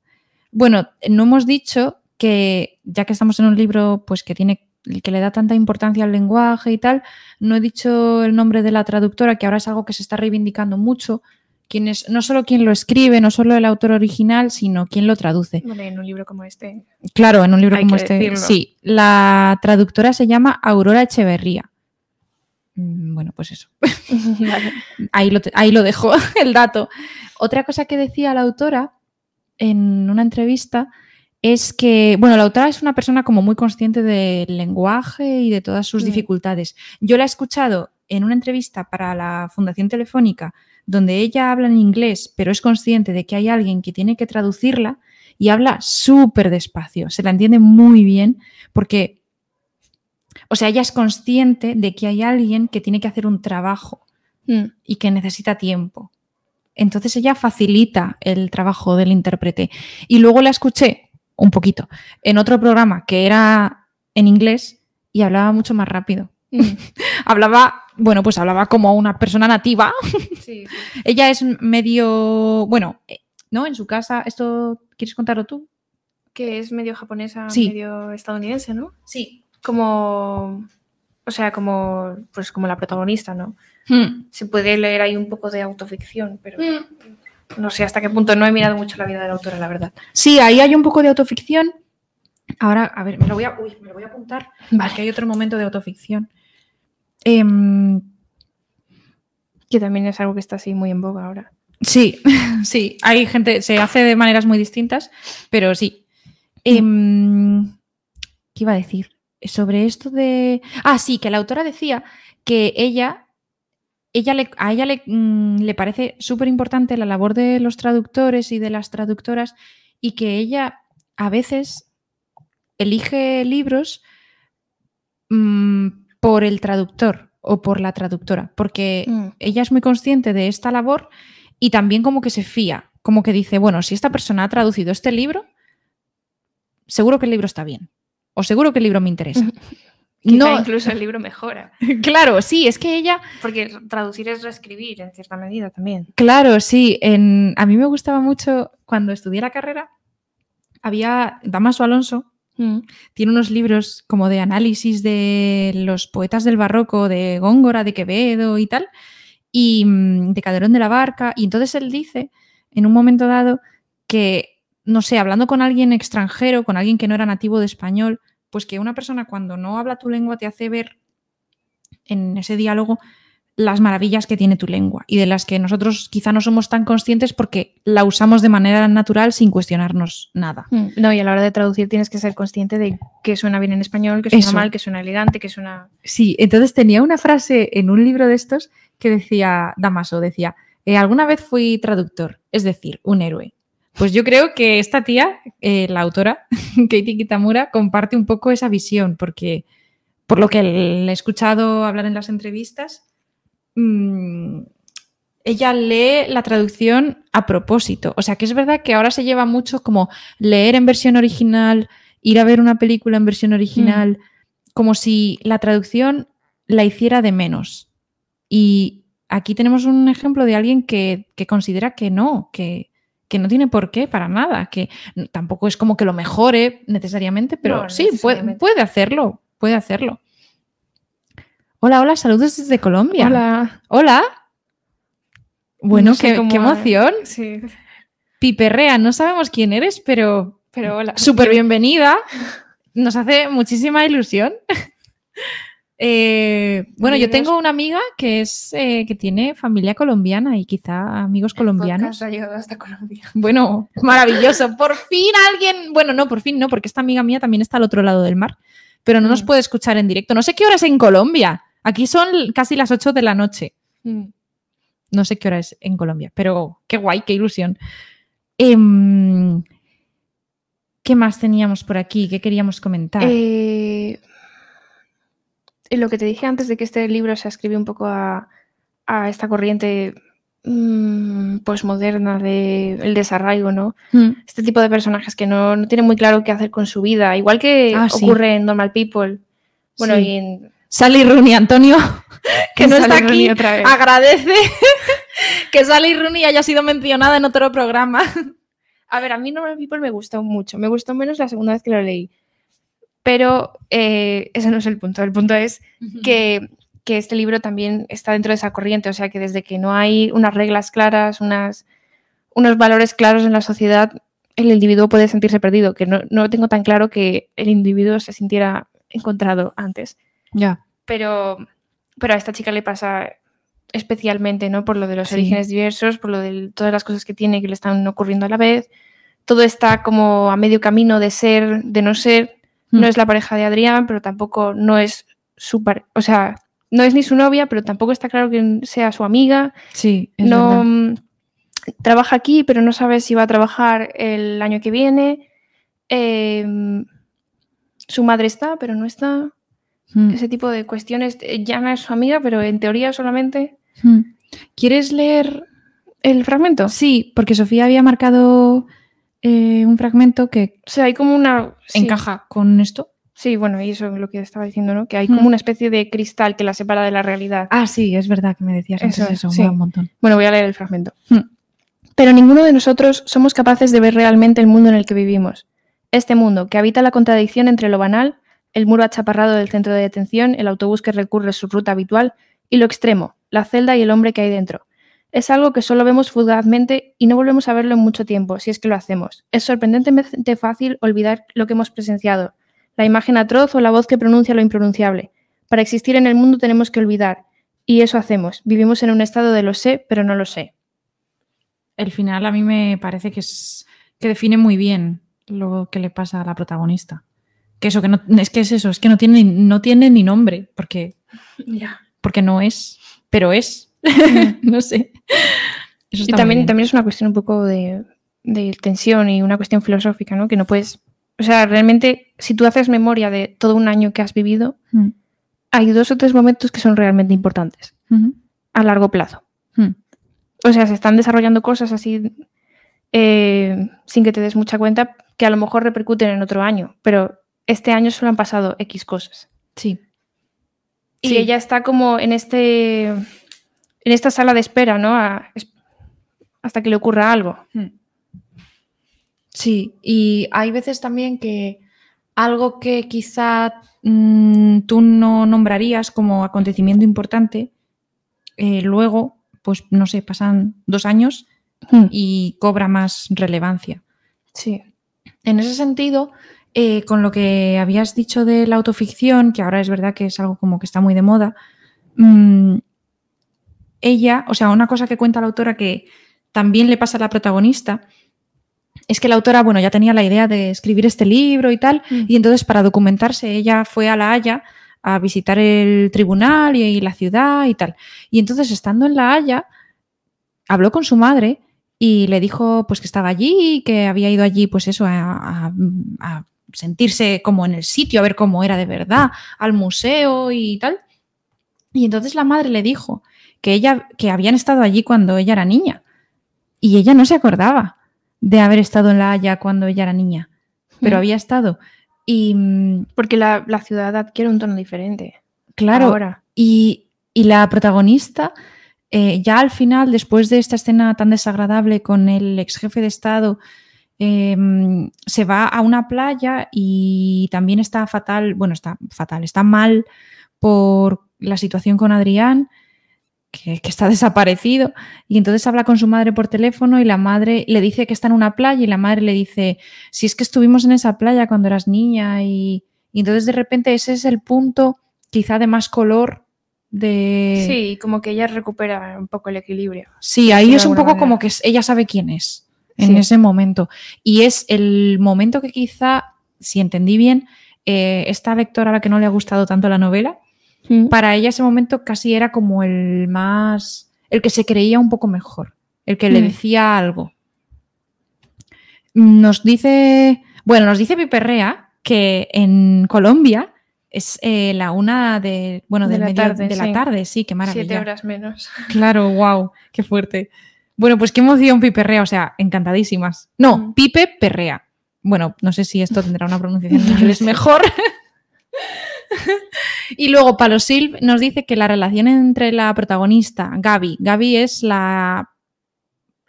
bueno, no hemos dicho que, ya que estamos en un libro pues que tiene que le da tanta importancia al lenguaje y tal, no he dicho el nombre de la traductora, que ahora es algo que se está reivindicando mucho. Quien es, no solo quien lo escribe, no solo el autor original, sino quien lo traduce. Bueno, en un libro como este. Claro, en un libro Hay como este. decirlo. Sí, la traductora se llama Aurora Echeverría. Mm, Bueno, pues eso. [LAUGHS] Vale. Ahí lo, ahí lo dejo, [LAUGHS] el dato. Otra cosa que decía la autora en una entrevista es que, bueno, la autora es una persona como muy consciente del lenguaje y de todas sus Mm. dificultades. Yo la he escuchado en una entrevista para la Fundación Telefónica donde ella habla en inglés, pero es consciente de que hay alguien que tiene que traducirla y habla súper despacio, se la entiende muy bien porque, o sea, ella es consciente de que hay alguien que tiene que hacer un trabajo Mm. y que necesita tiempo. Entonces ella facilita el trabajo del intérprete. Y luego la escuché un poquito en otro programa que era en inglés y hablaba mucho más rápido. Mm, [LAUGHS] Hablaba, bueno, pues hablaba como una persona nativa. sí, sí. [LAUGHS] Ella es medio, bueno, ¿no? En su casa, esto, ¿quieres contarlo tú? Que es medio japonesa, Sí. medio estadounidense, ¿no? Sí. Como, o sea, como, pues como la protagonista, ¿no? Hmm. Se puede leer ahí un poco de autoficción, pero no sé hasta qué punto. No he mirado mucho la vida de la autora, la verdad. Sí, ahí hay un poco de autoficción. Ahora, a ver, me lo voy a, uy, me lo voy a apuntar. Porque hay otro momento de autoficción. Em, Que también es algo que está así muy en boga ahora. sí, [LAUGHS] sí, hay gente, se hace de maneras muy distintas, pero sí. Em, ¿Qué iba a decir? Sobre esto de... Ah, sí, que la autora decía que ella, ella le- a ella le, mm, le parece súper importante la labor de los traductores y de las traductoras y que ella a veces elige libros mm, por el traductor o por la traductora, porque Mm. ella es muy consciente de esta labor y también como que se fía, como que dice, bueno, si esta persona ha traducido este libro, seguro que el libro está bien, o seguro que el libro me interesa. [LAUGHS] Quizá No, incluso el [LAUGHS] libro mejora. claro, sí, es que ella, Porque traducir es reescribir en cierta medida también. claro, sí, en, a mí me gustaba mucho cuando estudié la carrera, había Damaso Alonso, Mm. tiene unos libros como de análisis de los poetas del barroco, de Góngora, de Quevedo y tal, y mm, de Calderón de la Barca. Y entonces él dice, en un momento dado, que, no sé, hablando con alguien extranjero, con alguien que no era nativo de español, pues que una persona cuando no habla tu lengua te hace ver en ese diálogo las maravillas que tiene tu lengua y de las que nosotros quizá no somos tan conscientes porque la usamos de manera natural sin cuestionarnos nada. Mm. No, y a la hora de traducir tienes que ser consciente de que suena bien en español, que suena Eso. mal, que suena elegante, que suena. Sí, entonces tenía una frase en un libro de estos que decía, Damaso, decía, "Eh, alguna vez fui traductor, es decir, un héroe. Pues yo creo que esta tía, eh, la autora, [LAUGHS] Katie Kitamura, comparte un poco esa visión, porque por lo que le he escuchado hablar en las entrevistas, mm, ella lee la traducción a propósito. O sea, que es verdad que ahora se lleva mucho como leer en versión original, ir a ver una película en versión original, como si la traducción la hiciera de menos. Y aquí tenemos un ejemplo de alguien que, que considera que no, que, que no tiene por qué para nada, que tampoco es como que lo mejore necesariamente, pero No, sí, puede, necesariamente. puede hacerlo, puede hacerlo. Hola, hola, saludos desde Colombia. Hola. Hola. Bueno, No sé qué, qué emoción. Sí, Piperrea, no sabemos quién eres, pero pero hola. súper bienvenida. Nos hace muchísima ilusión. [LAUGHS] Eh, bueno, yo tengo una amiga que es eh, que tiene familia colombiana y quizá amigos El colombianos. ha llegado hasta Colombia. [LAUGHS] Bueno, maravilloso. Por fin alguien, bueno, no, por fin no, porque esta amiga mía también está al otro lado del mar, pero no nos Mm. puede escuchar en directo. No sé qué hora es en Colombia. Aquí son casi las 8 de la noche. Mm. No sé qué hora es en Colombia, pero qué guay, qué ilusión. Em, ¿Qué más teníamos por aquí? ¿Qué queríamos comentar? Eh, lo que te dije antes de que este libro se escribe un poco a, a esta corriente mm, posmoderna del desarraigo, ¿no? Mm, Este tipo de personajes que no, no tienen muy claro qué hacer con su vida, igual que Ah, sí. ocurre en Normal People. Bueno, Sí. y en Sally Rooney, Antonio, [LAUGHS] que no está aquí, agradece [LAUGHS] que Sally Rooney haya sido mencionada en otro programa. A ver, a mí Normal People me gustó mucho. Me gustó menos la segunda vez que lo leí. Pero eh, ese no es el punto. El punto es que, que este libro también está dentro de esa corriente. O sea, que desde que no hay unas reglas claras, unas, unos valores claros en la sociedad, el individuo puede sentirse perdido. Que no, no tengo tan claro que el individuo se sintiera encontrado antes. Ya. Pero, pero a esta chica le pasa especialmente, ¿no? Por lo de los Sí. orígenes diversos, por lo de todas las cosas que tiene que le están ocurriendo a la vez. Todo está como a medio camino de ser, de no ser. No Mm. es la pareja de Adrián, pero tampoco no es su o sea, no es ni su novia, pero tampoco está claro que sea su amiga. Sí, es no verdad. mm, trabaja aquí, pero no sabe si va a trabajar el año que viene. Em, su madre está, pero no está Mm. ese tipo de cuestiones. eh, Ya no es su amiga, pero en teoría solamente. Mm. ¿Quieres leer? ¿El fragmento? Sí, porque Sofía había marcado eh, un fragmento que O sea, hay como una. sí. encaja con esto. Sí, bueno, y eso es lo que estaba diciendo, ¿no? Que hay como Mm. una especie de cristal que la separa de la realidad. Ah, sí, es verdad que me decías antes Eso, eso, sí. un montón. Bueno, voy a leer el fragmento. Mm. Pero ninguno de nosotros somos capaces de ver realmente el mundo en el que vivimos. Este mundo, que habita la contradicción entre lo banal, el muro achaparrado del centro de detención, el autobús que recurre su ruta habitual, y lo extremo, la celda y el hombre que hay dentro. Es algo que solo vemos fugazmente y no volvemos a verlo en mucho tiempo, si es que lo hacemos. Es sorprendentemente fácil olvidar lo que hemos presenciado, la imagen atroz o la voz que pronuncia lo impronunciable. Para existir en el mundo tenemos que olvidar, y eso hacemos. Vivimos en un estado de lo sé, pero no lo sé. El final a mí me parece que es que define muy bien lo que le pasa a la protagonista. Que eso, que no, es que es eso, es que no tiene, no tiene ni nombre, porque, porque no es, pero es. [LAUGHS] no sé. Eso Y también, también es una cuestión un poco de, de tensión y una cuestión filosófica, ¿no? Que no puedes. O sea, realmente, si tú haces memoria de todo un año que has vivido, Mm. hay dos o tres momentos que son realmente importantes a largo plazo. Mm. O sea, se están desarrollando cosas así eh, sin que te des mucha cuenta que a lo mejor repercuten en otro año, pero este año solo han pasado X cosas. Sí. Y Sí. ella está como en este en esta sala de espera, ¿no? A- hasta que le ocurra algo. Sí, y hay veces también que algo que quizá mm, tú no nombrarías como acontecimiento importante, eh, luego, pues no sé, pasan dos años y cobra más relevancia. Sí. En ese sentido, eh, con lo que habías dicho de la autoficción, que ahora es verdad que es algo como que está muy de moda, mm, ella, o sea, una cosa que cuenta la autora que también le pasa a la protagonista, es que la autora, bueno, ya tenía la idea de escribir este libro y tal, Mm. y entonces para documentarse ella fue a La Haya a visitar el tribunal y, y la ciudad y tal. Y entonces, estando en La Haya, habló con su madre y le dijo pues que estaba allí y que había ido allí pues eso a, a- a sentirse como en el sitio, a ver cómo era de verdad, al museo y tal. Y entonces la madre le dijo que ella que habían estado allí cuando ella era niña y ella no se acordaba de haber estado en La Haya cuando ella era niña, pero Mm. había estado y mm, Porque la, la ciudad adquiere un tono diferente. claro, Ahora. y, y la protagonista, eh, ya al final, después de esta escena tan desagradable con el ex jefe de Estado, eh, se va a una playa y también está fatal, bueno, está fatal, está mal por la situación con Adrián, que, que está desaparecido, y entonces habla con su madre por teléfono y la madre le dice que está en una playa y la madre le dice, si es que estuvimos en esa playa cuando eras niña y, y entonces de repente ese es el punto quizá de más color de... Sí, como que ella recupera un poco el equilibrio. Sí, ahí es un poco manera. como que ella sabe quién es en Sí. ese momento. Y es el momento que quizá, si entendí bien, eh, esta lectora a la que no le ha gustado tanto la novela, para ella ese momento casi era como el más, el que se creía un poco mejor, el que le Mm. decía algo. Nos dice, bueno, nos dice Piperrea que en Colombia es eh, la una de, bueno, De del la medio- tarde, de la tarde, sí, qué maravilla. Siete horas menos. [LAUGHS] Claro, wow, qué fuerte. Bueno, pues qué emoción Piperrea, o sea, encantadísimas. No, Mm. Pipe Perrea. Bueno, no sé si esto tendrá una pronunciación en [LAUGHS] inglés mejor. [LAUGHS] y luego Palosilv nos dice que la relación entre la protagonista, Gaby, Gaby es la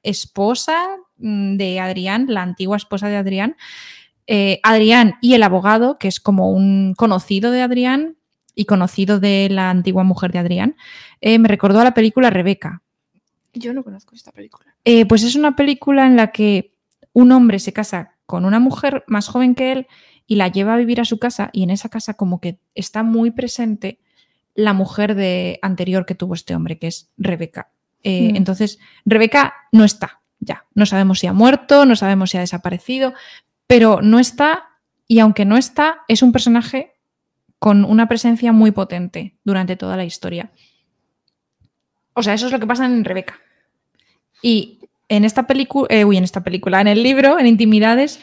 esposa mm, de Adrián, la antigua esposa de Adrián, eh, Adrián y el abogado, que es como un conocido de Adrián y conocido de la antigua mujer de Adrián, eh, me recordó a la película Rebeca. Yo no conozco esta película. Eh, pues es una película en la que un hombre se casa con una mujer más joven que él y la lleva a vivir a su casa y en esa casa como que está muy presente la mujer de anterior que tuvo este hombre, que es Rebeca. Eh, Mm. Entonces, Rebeca no está ya. No sabemos si ha muerto, no sabemos si ha desaparecido, pero no está y aunque no está, es un personaje con una presencia muy potente durante toda la historia. O sea, eso es lo que pasa en Rebeca. Y en esta película, uy, en esta película, en el libro, en Intimidades,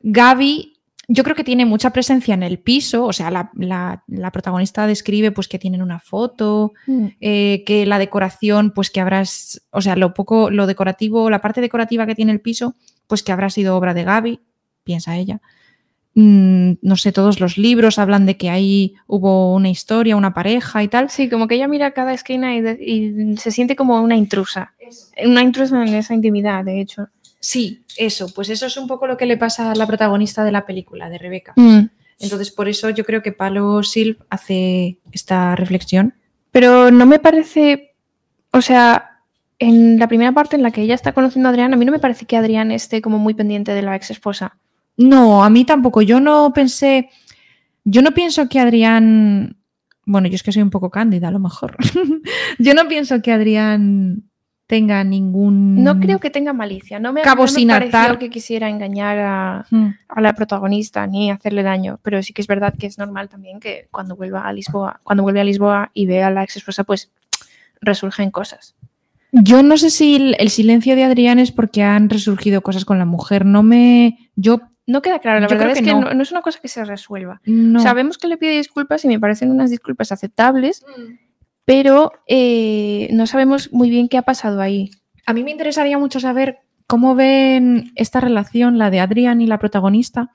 Gaby, yo creo que tiene mucha presencia en el piso, o sea, la, la- la protagonista describe pues que tienen una foto, eh, que la decoración, pues que habrás, o sea, lo poco, lo decorativo, la parte decorativa que tiene el piso, pues que habrá sido obra de Gaby, piensa ella. mm, no sé, todos los libros hablan de que ahí hubo una historia, una pareja y tal. Sí, como que ella mira cada esquina y, de- y se siente como una intrusa. Una intrusa en esa intimidad, de hecho. Sí, eso, pues eso es un poco lo que le pasa a la protagonista de la película, de Rebeca. Mm. Entonces, por eso yo creo que Palo Silv hace esta reflexión. Pero no me parece, o sea, en la primera parte en la que ella está conociendo a Adrián, a mí no me parece que Adrián esté como muy pendiente de la ex esposa. No, a mí tampoco. Yo no pensé, yo no pienso que Adrián, bueno, yo es que soy un poco cándida a lo mejor. [LAUGHS] yo no pienso que Adrián tenga ningún... No creo que tenga malicia. No me, Cabo no me sin pareció atar. que quisiera engañar a, Mm, a la protagonista ni hacerle daño. Pero sí que es verdad que es normal también que cuando vuelva a Lisboa, cuando vuelve a Lisboa y ve a la ex esposa, pues resurgen cosas. Yo no sé si el, el silencio de Adrián es porque han resurgido cosas con la mujer. No me... Yo No queda claro, la Yo verdad creo es que que no. no. no es una cosa que se resuelva. no. Sabemos que le pide disculpas y me parecen unas disculpas aceptables, pero eh, no sabemos muy bien qué ha pasado ahí. A mí me interesaría mucho saber cómo ven esta relación, la de Adrián y la protagonista,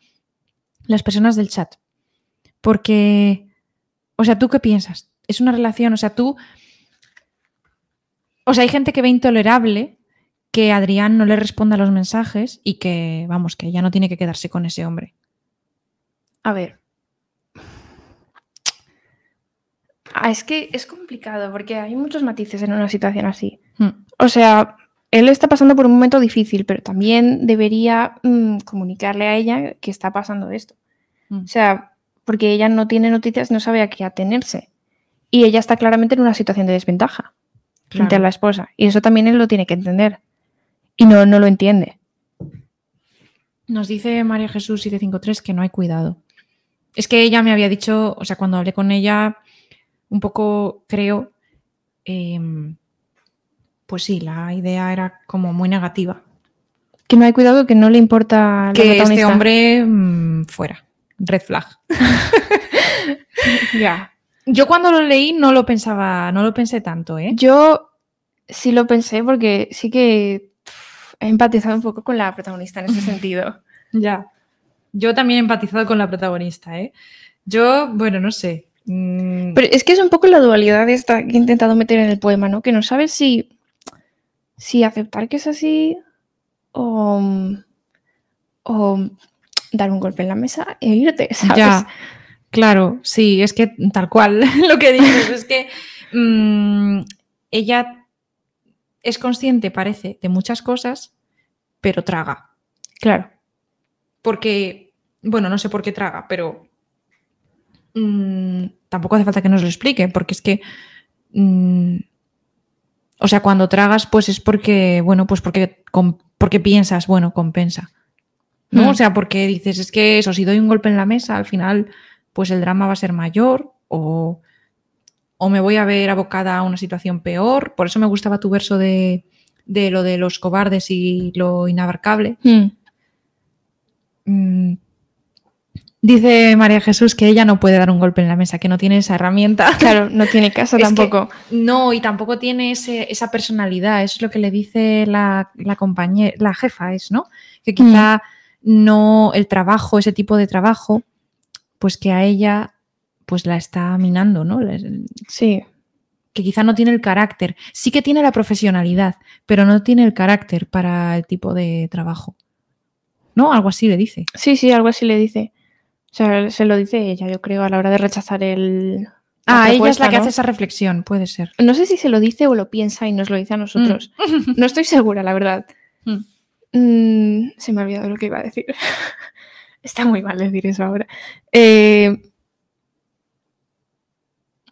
las personas del chat. Porque, o sea, ¿tú qué piensas? Es una relación, o sea, tú... O sea, hay gente que ve intolerable que Adrián no le responda a los mensajes y que, vamos, que ella no tiene que quedarse con ese hombre. A ver. Ah, es que es complicado porque hay muchos matices en una situación así. Hmm. O sea, él está pasando por un momento difícil, pero también debería mm, comunicarle a ella que está pasando esto. Mm. O sea, porque ella no tiene noticias, no sabe a qué atenerse. Y ella está claramente en una situación de desventaja frente a la esposa. Y eso también él lo tiene que entender. Y no, no lo entiende. Nos dice María Jesús 753 que no hay cuidado. Es que ella me había dicho, o sea, cuando hablé con ella, un poco creo, em, pues sí, la idea era como muy negativa. Que no hay cuidado, que no le importa la Que este hombre mm, fuera. Red flag. [LAUGHS] Ya. Yo cuando lo leí no lo pensaba, no lo pensé tanto, ¿eh? Yo sí lo pensé porque sí que he empatizado un poco con la protagonista en ese [LAUGHS] sentido. Ya. Yo también he empatizado con la protagonista, ¿eh? Yo, bueno, no sé. Mm, Pero es que es un poco la dualidad esta que he intentado meter en el poema, ¿no? Que no sabes si, si aceptar que es así o, o dar un golpe en la mesa e irte, [LAUGHS] ¿sabes? Ya, claro, sí, es que tal cual [LAUGHS] lo que dices, es que mm, ella es consciente, parece, de muchas cosas, pero traga. Claro. Porque, bueno, no sé por qué traga, pero mm, tampoco hace falta que nos lo explique, porque es que, mm, o sea, cuando tragas, pues es porque, bueno, pues porque, com- porque piensas, bueno, compensa. ¿no? Mm. O sea, porque dices, es que eso, si doy un golpe en la mesa, al final, pues el drama va a ser mayor o, o me voy a ver abocada a una situación peor. Por eso me gustaba tu verso de, de lo de los cobardes y lo inabarcable. Mm. Mm. Dice María Jesús que ella no puede dar un golpe en la mesa, que no tiene esa herramienta. [LAUGHS] Claro, no tiene [LAUGHS] caso Es tampoco. No, y tampoco tiene ese- esa personalidad. Eso es lo que le dice la, la compañera, la jefa es, ¿no? Que quizá no el trabajo, ese tipo de trabajo, pues que a ella pues la está minando, ¿no? Sí. Que quizá no tiene el carácter. Sí que tiene la profesionalidad, pero no tiene el carácter para el tipo de trabajo. ¿No? Algo así le dice. Sí, sí, algo así le dice. Se lo dice ella, yo creo, a la hora de rechazar el. la Ah, ella es la que ¿no? hace esa reflexión, puede ser. No sé si se lo dice o lo piensa y nos lo dice a nosotros. No estoy segura, la verdad. Mm. Mm, se me ha olvidado lo que iba a decir. [LAUGHS] Está muy mal decir eso ahora. Eh,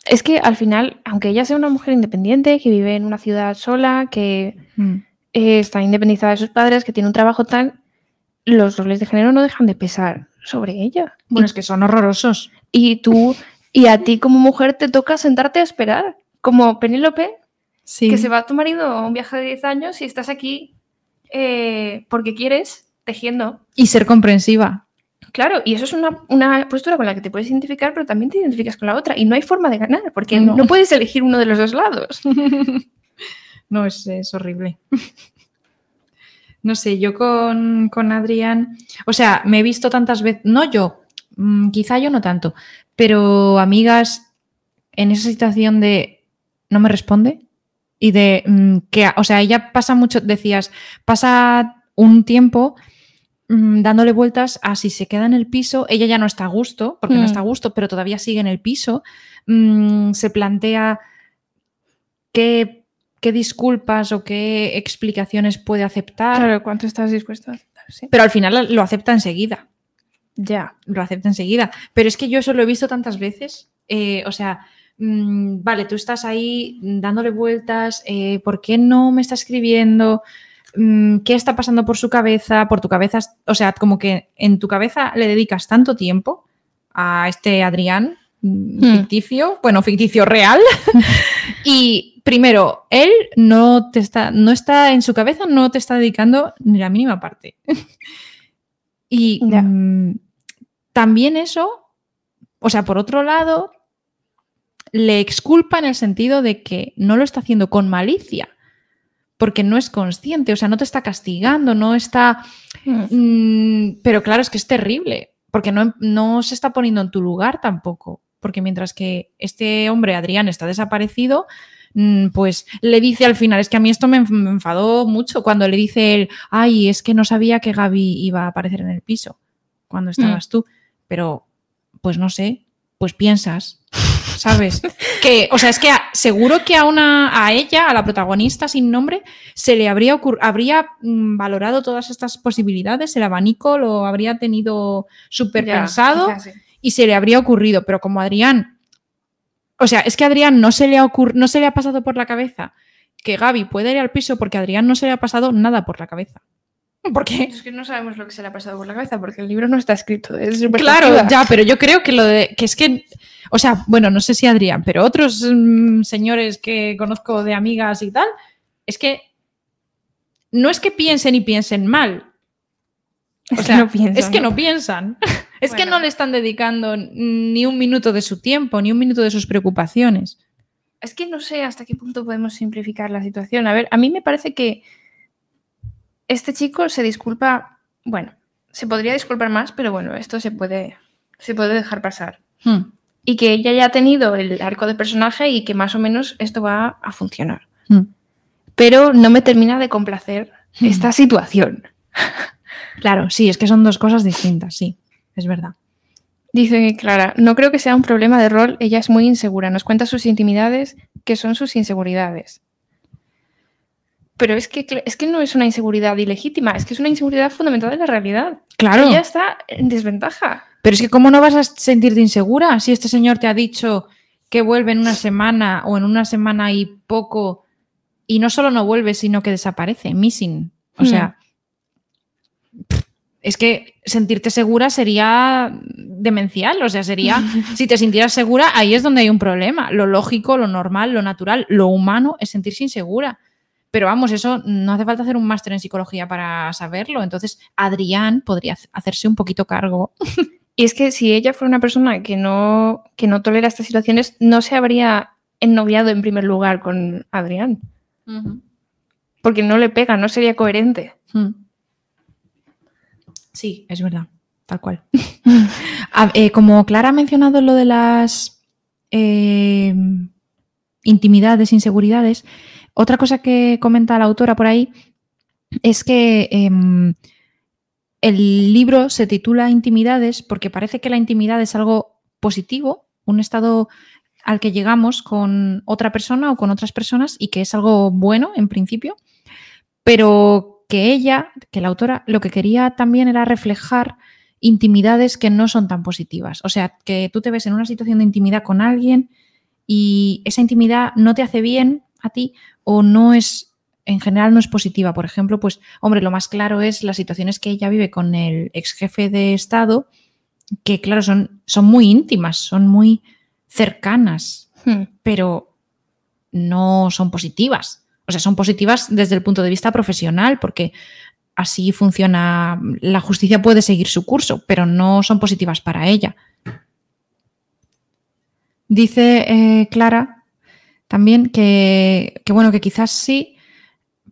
es que al final, aunque ella sea una mujer independiente, que vive en una ciudad sola, que Mm. eh, está independizada de sus padres, que tiene un trabajo tal, los roles de género no dejan de pesar sobre ella. Bueno, es que son horrorosos. Y tú, y a ti como mujer te toca sentarte a esperar. Como Penélope, Sí. que se va a tu marido a un viaje de 10 años y estás aquí eh, porque quieres, tejiendo. Y ser comprensiva. Claro, y eso es una, una postura con la que te puedes identificar, pero también te identificas con la otra. Y no hay forma de ganar, porque No. no, puedes elegir uno de los dos lados. [LAUGHS] No, es, es horrible. [LAUGHS] No sé, yo con, con Adrián, o sea, me he visto tantas veces, no yo, mm, quizá yo no tanto, pero amigas en esa situación de no me responde y de mm, que, o sea, ella pasa mucho, decías, pasa un tiempo mm, dándole vueltas a si se queda en el piso, ella ya no está a gusto, porque no está a gusto, pero todavía sigue en el piso, se plantea qué, qué disculpas o qué explicaciones puede aceptar, Claro, ¿cuánto estás dispuesto a aceptar? Sí. pero al final lo acepta enseguida Ya. lo acepta enseguida. Pero es que yo eso lo he visto tantas veces. eh, o sea, mm, vale, tú estás ahí dándole vueltas, eh, ¿por qué no me está escribiendo? Mm, ¿Qué está pasando por su cabeza? Por tu cabeza, o sea, como que en tu cabeza le dedicas tanto tiempo a este Adrián mm, Hmm. ficticio, bueno, ficticio real. [LAUGHS] y primero, él no te está, no está en su cabeza, no te está dedicando ni la mínima parte. [LAUGHS] y mm, también eso, o sea, por otro lado, le exculpa en el sentido de que no lo está haciendo con malicia, porque no es consciente, o sea, no te está castigando, no está... Mm. Mm, pero claro, es que es terrible, porque no, no se está poniendo en tu lugar tampoco, porque mientras que este hombre, Adrián, está desaparecido, mm, pues le dice al final, es que a mí esto me, enf- me enfadó mucho cuando le dice él, ay, es que no sabía que Gaby iba a aparecer en el piso cuando estabas tú, pero pues no sé, pues piensas, ¿sabes? [LAUGHS] Que, o sea, es que a- seguro que a una, a ella, a la protagonista sin nombre, se le habría habría mm, valorado todas estas posibilidades, el abanico lo habría tenido súper pensado. Y se le habría ocurrido, pero como Adrián, o sea, es que a Adrián no se le ha no se le ha pasado por la cabeza que Gaby puede ir al piso porque a Adrián no se le ha pasado nada por la cabeza. ¿Por qué? Es que no sabemos lo que se le ha pasado por la cabeza porque el libro no está escrito. Es Claro, ya, pero yo creo que lo de que es que, o sea, bueno, no sé si Adrián, pero otros mm, señores que conozco de amigas y tal, es que no es que piensen y piensen mal. O Es que no piensan, es que no piensan. [LAUGHS] Es que no le están dedicando ni un minuto de su tiempo, ni un minuto de sus preocupaciones. Es que no sé hasta qué punto podemos simplificar la situación. A ver, a mí me parece que este chico se disculpa, bueno, se podría disculpar más, pero bueno, esto se puede, se puede dejar pasar. Hmm, Y que ella ya ha tenido el arco de personaje y que más o menos esto va a funcionar. hmm. Pero no me termina de complacer Hmm. esta situación. Claro, sí, es que son dos cosas distintas, sí, es verdad. Dice Clara, no creo que sea un problema de rol, ella es muy insegura, nos cuenta sus intimidades, que son sus inseguridades. Pero es que, es que no es una inseguridad ilegítima, es que es una inseguridad fundamental en la realidad. Claro. Ella está en desventaja. Pero es que ¿cómo no vas a sentirte insegura si este señor te ha dicho que vuelve en una semana o en una semana y poco y no solo no vuelve, sino que desaparece, missing? O sea, es que sentirte segura sería demencial, o sea, sería, [LAUGHS] si te sintieras segura, ahí es donde hay un problema. Lo lógico, lo normal, lo natural, lo humano es sentirse insegura. Pero vamos, eso no hace falta hacer un máster en psicología para saberlo. Entonces, Adrián podría hacerse un poquito cargo [LAUGHS] Y es que si ella fuera una persona que no, que no tolera estas situaciones, no se habría ennoviado en primer lugar con Adrián, porque no le pega, no sería coherente. Mm. Sí, es verdad, tal cual. A- [LAUGHS] eh, como Clara ha mencionado lo de las eh, intimidades, inseguridades, otra cosa que comenta la autora por ahí es que em, el libro se titula Intimidades porque parece que la intimidad es algo positivo, un estado al que llegamos con otra persona o con otras personas y que es algo bueno en principio, pero que ella, que la autora, lo que quería también era reflejar intimidades que no son tan positivas. O sea, que tú te ves en una situación de intimidad con alguien y esa intimidad no te hace bien a ti o no es, en general no es positiva. Por ejemplo, pues, hombre, lo más claro es las situaciones que ella vive con el ex jefe de Estado, que claro, son, son muy íntimas, son muy cercanas, Hmm. pero no son positivas. O sea, son positivas desde el punto de vista profesional, porque así funciona, la justicia puede seguir su curso, pero no son positivas para ella. Dice eh, Clara también que, que, bueno, que quizás sí,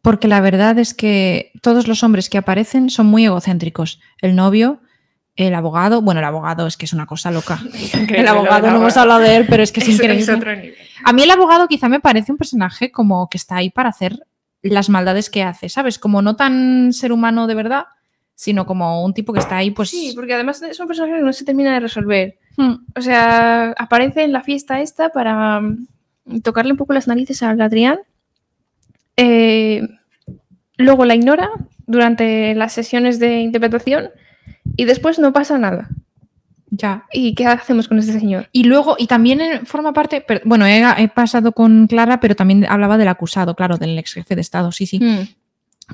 porque la verdad es que todos los hombres que aparecen son muy egocéntricos. El novio, El abogado, bueno, el abogado es que es una cosa loca. [LAUGHS] Increíble, El abogado, no hemos hablado de él, pero es que es, Es- increíble. es otro nivel. A mí el abogado quizá me parece un personaje como que está ahí para hacer las maldades que hace, ¿sabes? Como no tan ser humano de verdad, sino como un tipo que está ahí, pues... Sí, porque además es un personaje que no se termina de resolver. Hmm, O sea, aparece en la fiesta esta para mm, tocarle un poco las narices a Adrián. Eh, luego la ignora durante las sesiones de interpretación y después no pasa nada. ya. ¿Y qué hacemos con este señor? Y luego, y también forma parte, bueno, he, he pasado con Clara, pero también hablaba del acusado, claro, del ex jefe de Estado, sí, sí. Mm.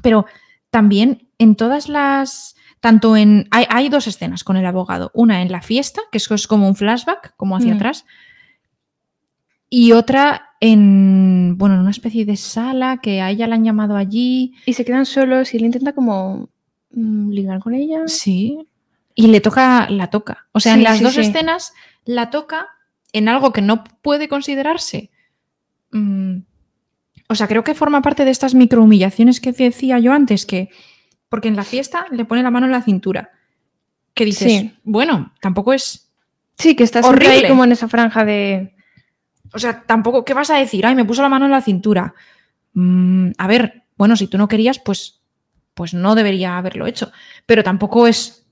Pero también en todas las. Tanto en. Hay, hay dos escenas con el abogado. Una en la fiesta, que eso es como un flashback, como hacia Mm. atrás. Y otra en. Bueno, en una especie de sala que a ella la han llamado allí. Y se quedan solos y él intenta como mm, ligar con ella. Sí. Y le toca. La toca. O sea, en las sí, dos sí. escenas la toca en algo que no puede considerarse. mm, o sea, creo que forma parte de estas microhumillaciones que decía yo antes, que. Porque en la fiesta le pone la mano en la cintura. Que dices, bueno, tampoco es. Sí, que está siempre ahí Horrible. como en esa franja de... O sea, tampoco. ¿Qué vas a decir? Ay, me puso la mano en la cintura. Mm, a ver, bueno, si tú no querías, pues. Pues no debería haberlo hecho. Pero tampoco es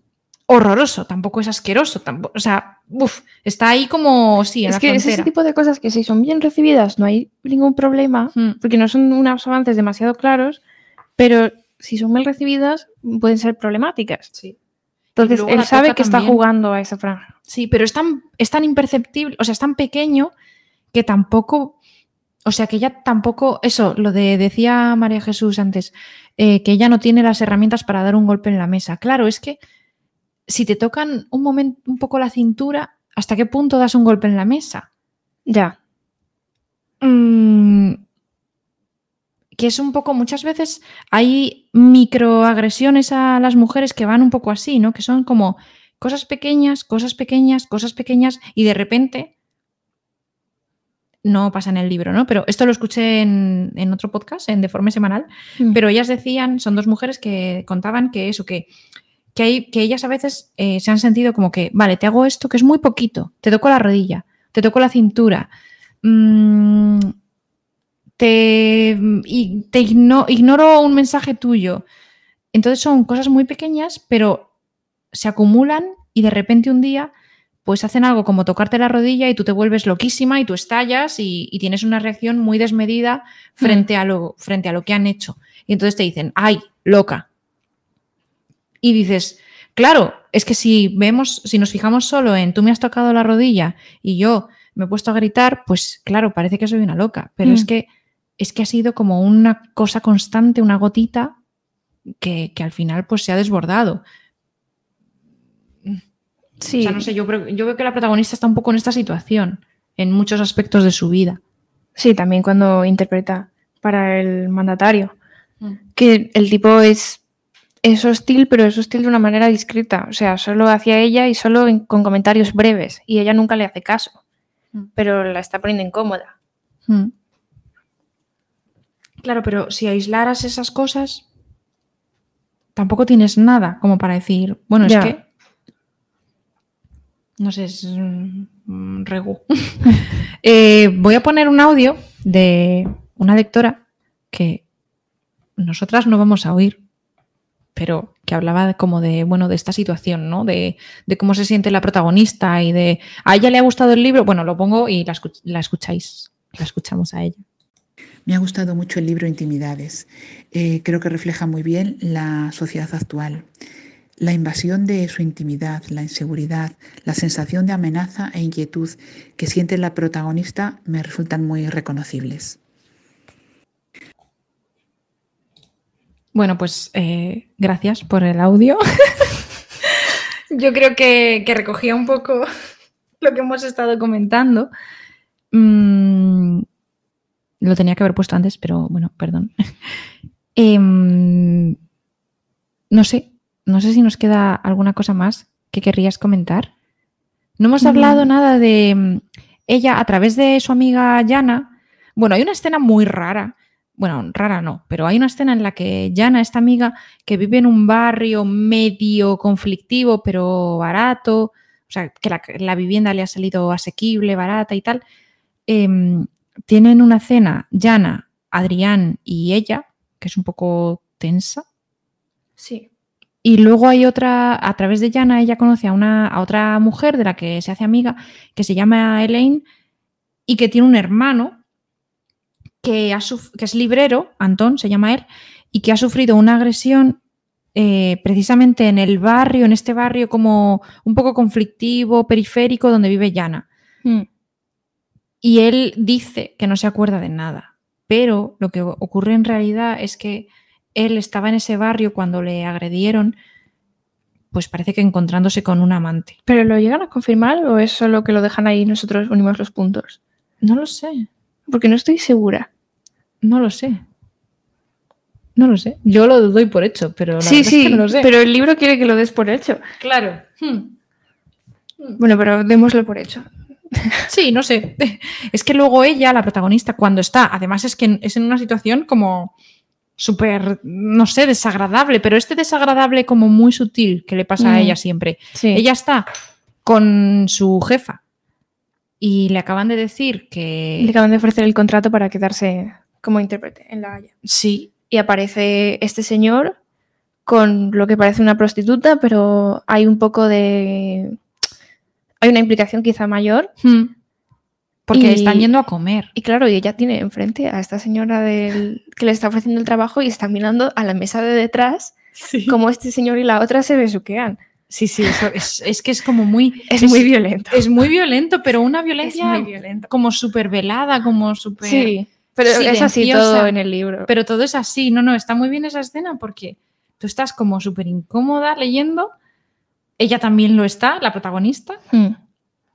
horroroso, tampoco es asqueroso. Tampoco, o sea, uf, está ahí como. Sí, en Es la que es ese frontera. tipo de cosas que si son bien recibidas no hay ningún problema, Mm. porque no son unos avances demasiado claros, pero si son mal recibidas pueden ser problemáticas. Entonces luego él sabe que está jugando a esa franja. Sí, pero es tan, es tan imperceptible, o sea, es tan pequeño que tampoco, o sea, que ella tampoco, eso, lo de decía María Jesús antes, eh, que ella no tiene las herramientas para dar un golpe en la mesa. Claro, es que si te tocan un momento, un poco la cintura, ¿hasta qué punto das un golpe en la mesa? Ya. Mm, que es un poco, muchas veces hay microagresiones a las mujeres que van un poco así, ¿no? Que son como cosas pequeñas, cosas pequeñas, cosas pequeñas y de repente no pasa en el libro, ¿no? Pero esto lo escuché en, en otro podcast, en Deforme Semanal, Mm. pero ellas decían, son dos mujeres que contaban que eso, que, que, hay, que ellas a veces eh, se han sentido como que, vale, te hago esto que es muy poquito, te toco la rodilla, te toco la cintura, mm, te, y te igno- ignoro un mensaje tuyo. Entonces son cosas muy pequeñas, pero se acumulan y de repente un día pues hacen algo como tocarte la rodilla y tú te vuelves loquísima y tú estallas y, y tienes una reacción muy desmedida frente, a lo, frente a lo que han hecho. Y entonces te dicen, ay, loca. Y dices, claro, es que si vemos, si nos fijamos solo en tú me has tocado la rodilla y yo me he puesto a gritar, pues claro, parece que soy una loca. Pero Mm. es que es que ha sido como una cosa constante, una gotita que, que al final pues se ha desbordado. Sí. O sea, no sé, yo, creo- yo veo que la protagonista está un poco en esta situación, en muchos aspectos de su vida. Sí, también cuando interpreta para el mandatario. Mm. Que el tipo es, es hostil, pero es hostil de una manera discreta. O sea, solo hacia ella y solo en- con comentarios breves. Y ella nunca le hace caso. Mm. Pero la está poniendo incómoda. Mm. Claro, pero si aislaras esas cosas, tampoco tienes nada como para decir, bueno, Ya. es que. No sé, es regu. [LAUGHS] Eh, voy a poner un audio de una lectora que nosotras no vamos a oír, pero que hablaba como de, bueno, de esta situación, ¿no? De, cómo se siente la protagonista y de. A ella le ha gustado el libro. Bueno, lo pongo y la, la escucháis. La escuchamos a ella. Me ha gustado mucho el libro Intimidades. Eh, creo que refleja muy bien la sociedad actual. La invasión de su intimidad, la inseguridad, la sensación de amenaza e inquietud que siente la protagonista me resultan muy reconocibles. Bueno, pues eh, gracias por el audio. [LAUGHS] Yo creo que, que recogía un poco [LAUGHS] lo que hemos estado comentando. Mm, lo tenía que haber puesto antes, pero bueno, perdón. [LAUGHS] Em, no sé, no sé si nos queda alguna cosa más que querrías comentar. No hemos hablado nada de mm, ella a través de su amiga Yana. Bueno, hay una escena muy rara bueno, rara no, pero hay una escena en la que Jana, esta amiga, que vive en un barrio medio conflictivo, pero barato, o sea, que la, la vivienda le ha salido asequible, barata y tal, em, tienen una cena, Jana, Adrián y ella, que es un poco tensa. Sí. Y luego hay otra, a través de Jana, ella conoce a, una, a otra mujer de la que se hace amiga, que se llama Elaine, y que tiene un hermano que, ha suf- que es librero, Antón se llama él, y que ha sufrido una agresión eh, precisamente en el barrio, en este barrio como un poco conflictivo, periférico, donde vive Jana. Mm. Y él dice que no se acuerda de nada, pero lo que ocurre en realidad es que él estaba en ese barrio cuando le agredieron, pues parece que encontrándose con un amante. ¿Pero lo llegan a confirmar o es solo que lo dejan ahí y nosotros unimos los puntos? No lo sé, Porque no estoy segura. no lo sé. No lo sé. Yo lo doy por hecho, pero la sí, verdad es sí, que no lo sé. pero el libro quiere que lo des por hecho. claro. Hmm. Bueno, pero démoslo por hecho. Sí, no sé. Es que luego ella, la protagonista, cuando está, además es que es en una situación como súper, no sé, desagradable, pero este desagradable como muy sutil que le pasa a Mm. ella siempre. Sí. Ella está con su jefa y le acaban de decir Le que acaban de ofrecer el contrato para quedarse como intérprete en La Haya. sí, Y aparece este señor con lo que parece una prostituta, pero hay un poco de... Hay una implicación quizá mayor. hmm, porque Y- están yendo a comer. Y claro, y ella tiene enfrente a esta señora del, que le está ofreciendo el trabajo y está mirando a la mesa de detrás como este señor y la otra se besuquean. Sí, sí, eso es, es que es como muy... [LAUGHS] Es, muy violento. Es muy violento, pero una violencia como súper velada, como súper... Sí, pero es así todo en el libro. Pero todo es así, no, no, está muy bien esa escena porque tú estás como súper incómoda leyendo, ella también lo está, la protagonista. Mm.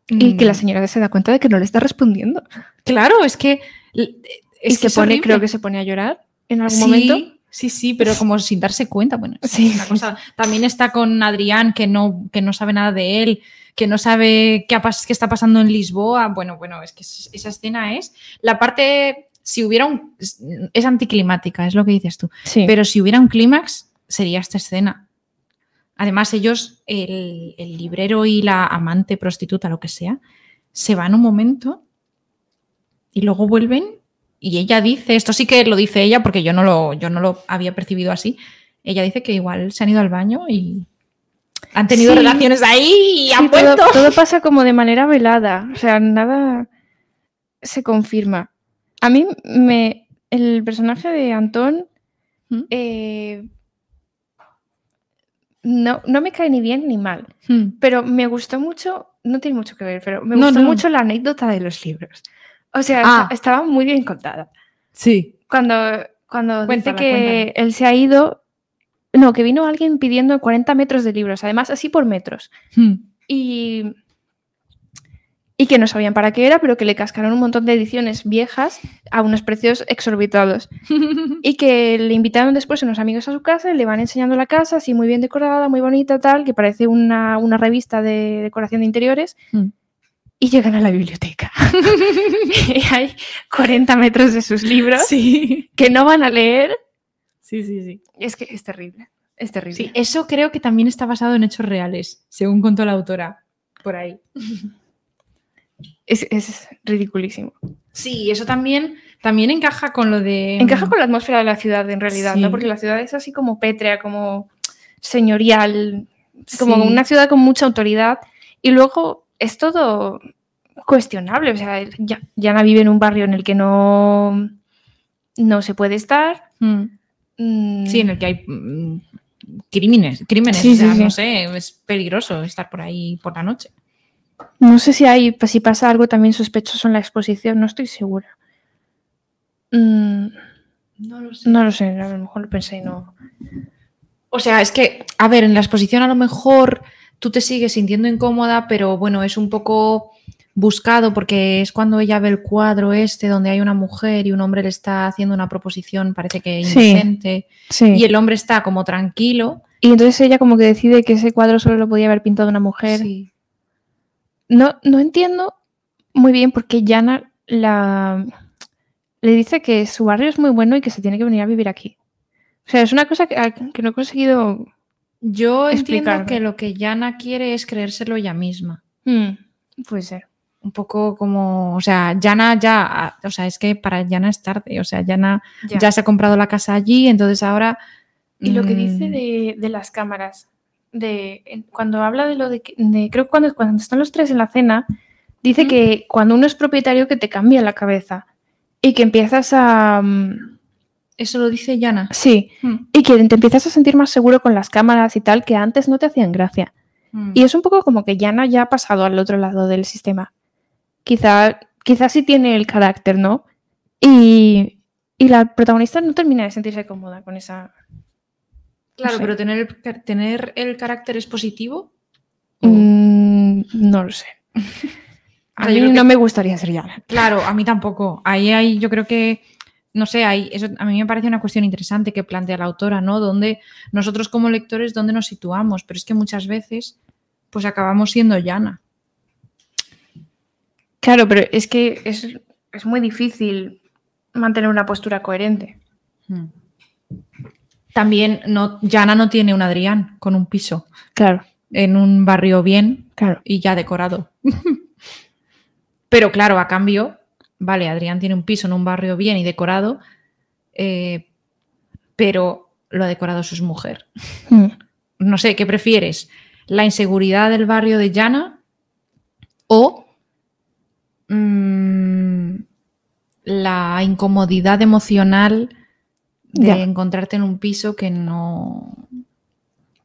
Y que la Mm, señora se da cuenta de que no le está respondiendo. Claro, es que... Es y que se pone, horrible. creo que se pone a llorar en algún sí, momento. Sí, sí, pero como sin darse cuenta. Bueno, Sí. una cosa. También está con Adrián, que no, que no sabe nada de él, que no sabe qué, qué está pasando en Lisboa. Bueno, bueno, es que es- esa escena es. La parte. Si hubiera un. Es, es anticlimática, es lo que dices tú. Sí. Pero si hubiera un clímax, sería esta escena. Además, ellos, el, el librero y la amante, prostituta, lo que sea, se van un momento y luego vuelven y ella dice, esto sí que lo dice ella porque yo no lo, yo no lo había percibido así, ella dice que igual se han ido al baño y han tenido Sí. relaciones ahí y han vuelto. todo [LAUGHS] pasa como de manera velada. O sea, nada se confirma. A mí me. El personaje de Antón. ¿Mm? eh, no, no me cae ni bien ni mal. Hmm. Pero me gustó mucho. No tiene mucho que ver, pero me No, gustó no. mucho la anécdota de los libros. O sea, Ah. esta- estaba muy bien contada. Sí. Cuando, cuando Cuéntala, dice que cuéntala. él se ha ido. No, que vino alguien pidiendo 40 metros de libros, además así por metros. Hmm. y, y que no sabían para qué era, pero que le cascaron un montón de ediciones viejas a unos precios exorbitados. [LAUGHS] Y que le invitaron después unos amigos a su casa y le van enseñando la casa, así muy bien decorada, muy bonita, tal, que parece una, una revista de decoración de interiores. Mm. Y llegan a la biblioteca. y [LAUGHS] [LAUGHS] hay 40 metros de sus libros Sí. que no van a leer. Sí, sí, sí. Es que es terrible. Es terrible. Sí, eso creo que también está basado en hechos reales, según contó la autora por ahí. [LAUGHS] Es, es ridiculísimo. Sí, eso también, también encaja con lo de... Encaja con la atmósfera de la ciudad en realidad, Sí. ¿no? Porque la ciudad es así como pétrea, como señorial, como Sí. una ciudad con mucha autoridad. Y luego es todo cuestionable. O sea, ya, Yana vive en un barrio en el que no, no se puede estar. Mm. Mm, Sí, en el que hay mm, crímenes, crímenes, Sí, o sea, sí, sí. no sé, es peligroso estar por ahí por la noche. No sé si hay, pues, si pasa algo también sospechoso en la exposición, no estoy segura. Mm, No lo sé. no lo sé, a lo mejor lo pensé y no. O sea, es que, a ver, en la exposición a lo mejor tú te sigues sintiendo incómoda, pero bueno, es un poco buscado porque es cuando ella ve el cuadro este donde hay una mujer y un hombre le está haciendo una proposición, parece que inocente, Sí. y el hombre está como tranquilo. Y entonces ella como que decide que ese cuadro solo lo podía haber pintado una mujer. Sí. No, no entiendo muy bien por qué Yana la, le dice que su barrio es muy bueno y que se tiene que venir a vivir aquí. O sea, es una cosa que, que no he conseguido. Yo entiendo Explicarme. que lo que Yana quiere es creérselo ella misma. Mm, puede ser. Un poco como, o sea, Yana ya, o sea, es que para Yana es tarde, o sea, Yana ya, se ha comprado la casa allí, entonces ahora... Y lo que dice mm, de, de las cámaras, de cuando habla de lo de, creo que cuando, cuando están los tres en la cena, dice Mm. que cuando uno es propietario que te cambia la cabeza y que empiezas a... mm, Eso lo dice Yana. Sí, y que te empiezas a sentir más seguro con las cámaras y tal, que antes no te hacían gracia. Mm. Y es un poco como que Yana ya ha pasado al otro lado del sistema. Quizá, quizá sí tiene el carácter, ¿no? Y, y la protagonista no termina de sentirse cómoda con esa... Claro, sé. pero tener el, tener el carácter es positivo. o- Mm, no lo sé. [LAUGHS] A sea, mí que- no me gustaría ser Yana. Claro, a mí tampoco. Ahí hay, yo creo que, no sé, hay, eso a mí me parece una cuestión interesante que plantea la autora, ¿no? Donde nosotros como lectores, ¿dónde nos situamos? Pero es que muchas veces, pues acabamos siendo llana. Claro, pero es que es, es muy difícil mantener una postura coherente. También no, Llana no tiene un Adrián con un piso Claro, en un barrio bien claro. y ya decorado. [LAUGHS] Pero claro, a cambio, vale, Adrián tiene un piso en un barrio bien y decorado, eh, pero lo ha decorado su mujer. Mm. no sé, ¿qué prefieres? ¿La inseguridad del barrio de Llana o mm, la incomodidad emocional de Ya. encontrarte en un piso que no,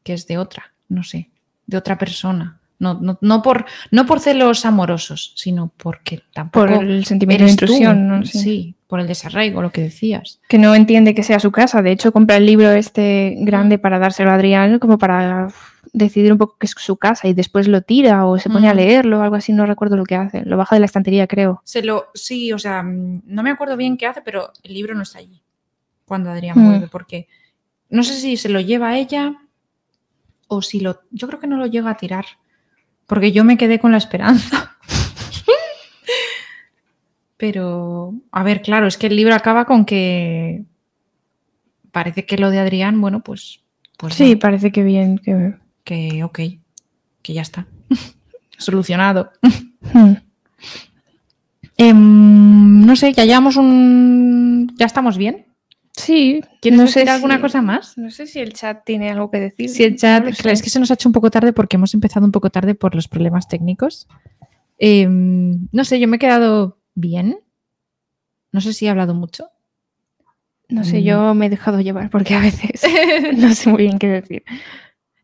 que es de otra, no sé, de otra persona? No, no, no por, no por celos amorosos, sino porque tampoco Por el sentimiento de tú. intrusión, ¿no? Sí. Sí, por el desarraigo, lo que decías. Que no entiende que sea su casa. De hecho, compra el libro este grande para dárselo a Adrián, como para decidir un poco que es su casa y después lo tira o se pone a Mm. leerlo o algo así. No recuerdo lo que hace. Lo baja de la estantería, creo. Se lo, sí, o sea, mm, no me acuerdo bien qué hace, pero el libro no está allí cuando Adrián Mm. vuelve, porque no sé si se lo lleva a ella o si lo. Yo creo que no lo llega a tirar, porque yo me quedé con la esperanza. pero, a ver, claro, es que el libro acaba con que parece que lo de Adrián, bueno, pues. pues Sí, no, parece que bien. Que... que ok, que ya está. [LAUGHS] Solucionado. Mm. Em, no sé, ya llevamos un. ¿Ya estamos bien? Sí. ¿Quieres no decir sé alguna si- cosa más? No sé si el chat tiene algo que decir. Si el chat. No claro, es que se nos ha hecho un poco tarde porque hemos empezado un poco tarde por los problemas técnicos. Em, no sé, yo me he quedado bien. No sé si he hablado mucho. No sé, Mm. yo me he dejado llevar porque a veces [LAUGHS] no sé muy bien qué decir.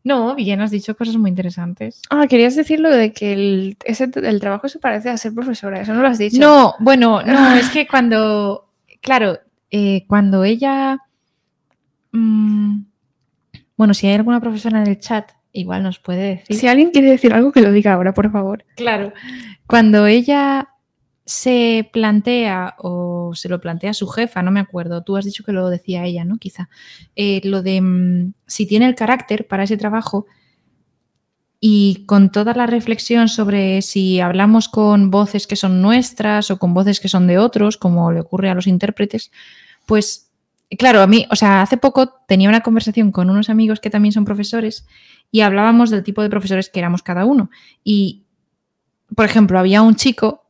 No, bien, has dicho cosas muy interesantes. Ah, querías decir lo de que el, ese, el trabajo se parece a ser profesora. Eso no lo has dicho. No, bueno, no, [LAUGHS] es que cuando, claro, eh, cuando ella, mm, bueno, si hay alguna profesora en el chat, igual nos puede decir. Si alguien quiere decir algo, que lo diga ahora, por favor. Claro, cuando ella se plantea o se lo plantea a su jefa, no me acuerdo, tú has dicho que lo decía ella, ¿no? Quizá, eh, lo de mm, si tiene el carácter para ese trabajo y con toda la reflexión sobre si hablamos con voces que son nuestras o con voces que son de otros, como le ocurre a los intérpretes, pues claro, a mí, o sea, hace poco tenía una conversación con unos amigos que también son profesores y hablábamos del tipo de profesores que éramos cada uno. Y, por ejemplo, había un chico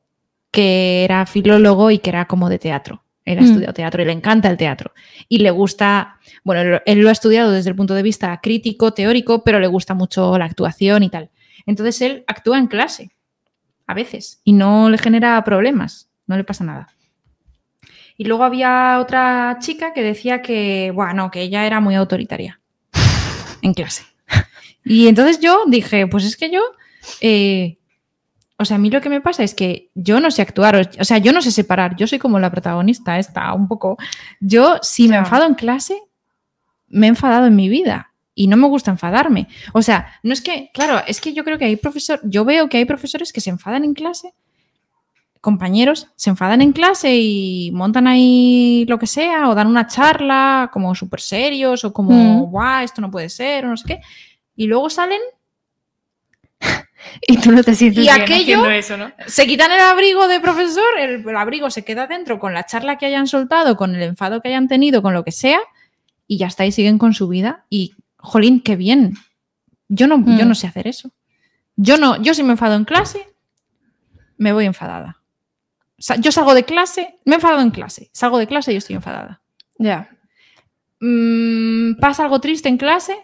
que era filólogo y que era como de teatro. Él ha Mm. estudiado teatro y le encanta el teatro. Y le gusta, bueno, él- él lo ha estudiado desde el punto de vista crítico, teórico, pero le gusta mucho la actuación y tal. Entonces él actúa en clase, a veces, y no le genera problemas, no le pasa nada. Y luego había otra chica que decía que, bueno, que ella era muy autoritaria [LAUGHS] en clase. Y entonces yo dije, pues es que yo, eh, o sea, a mí lo que me pasa es que yo no sé actuar, o- sea, yo no sé separar, yo soy como la protagonista, esta, un poco. Yo, si me enfado en clase, me he enfadado en mi vida y no me gusta enfadarme. O sea, no es que, claro, es que yo creo que hay profesor, yo veo que hay profesores que se enfadan en clase, compañeros se enfadan en clase y montan ahí lo que sea, o dan una charla como súper serios, o como, Mm. guau, esto no puede ser, o no sé qué, y luego salen [LAUGHS] Y tú no te sientes Y bien aquello- eso, ¿no? Se quitan el abrigo de profesor, el, el abrigo se queda dentro con la charla que hayan soltado, con el enfado que hayan tenido, con lo que sea, y ya está, y siguen con su vida. Y, jolín, qué bien. Yo no, yo Mm. no sé hacer eso. Yo no, yo si me enfado en clase, me voy enfadada. Sea, yo salgo de clase, me he enfadado en clase, salgo de clase y estoy enfadada. Ya. Mm, pasa algo triste en clase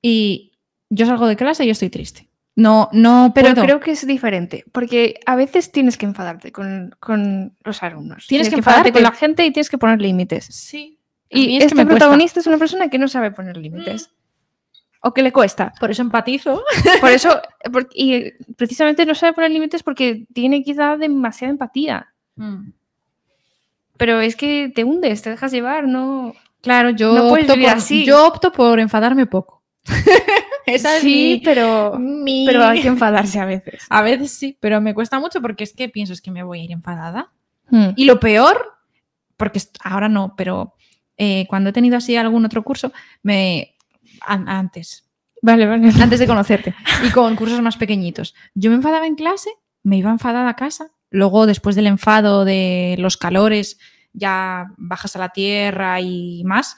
y yo salgo de clase y estoy triste. No, no Pero puedo. creo que es diferente, porque a veces tienes que enfadarte con, con los alumnos. Tienes que enfadarte con la enfadarte. gente y tienes que poner límites. Sí. Y es que este cuesta. protagonista es una persona que no sabe poner límites. O que le cuesta. Por eso empatizo. Por eso, por- y precisamente no sabe poner límites porque tiene quizá demasiada empatía. Pero es que te hundes, te dejas llevar, ¿no? Claro, yo, No opto por, así. yo opto por enfadarme poco. [LAUGHS] Esa es sí, mi- pero, mi- pero hay que enfadarse a veces. [LAUGHS] A veces sí, pero me cuesta mucho porque es que pienso es que me voy a ir enfadada. Hmm. Y lo peor, porque ahora no, pero eh, cuando he tenido así algún otro curso, me an- antes, Vale, vale. antes de conocerte, y con cursos más pequeñitos. Yo me enfadaba en clase, me iba enfadada a casa, luego después del enfado de los calores, ya bajas a la tierra y más,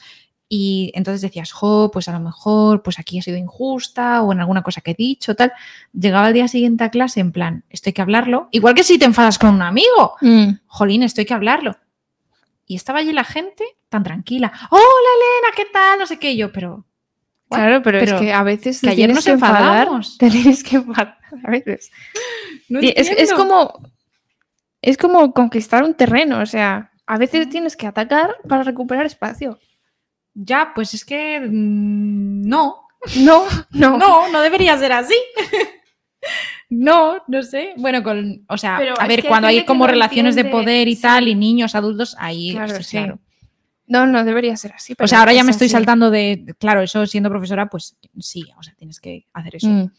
y entonces decías, jo, pues a lo mejor, pues aquí he sido injusta, o en alguna cosa que he dicho, tal. Llegaba el día siguiente a clase en plan, esto hay que hablarlo, igual que si te enfadas con un amigo, Mm. jolín, esto hay que hablarlo. Y estaba allí la gente tan tranquila, hola Elena, ¿qué tal? No sé qué, y yo, pero... Claro, pero, Pero es que a veces que ayer nos enfadamos. [LAUGHS] Te tienes que enfadar a veces. No es, como es como conquistar un terreno, o sea, a veces tienes que atacar para recuperar espacio. Ya, pues es que mm, no, [LAUGHS] No, no. no, no debería ser así. [LAUGHS] no, no sé. Bueno, con, o sea, Pero a ver, cuando hay como relaciones de poder y sí. tal, y niños, adultos, ahí, Claro, sí. claro. No, no debería ser así. O sea, ahora ya me estoy así. saltando de, claro, eso siendo profesora, pues sí, o sea, tienes que hacer eso. Mm.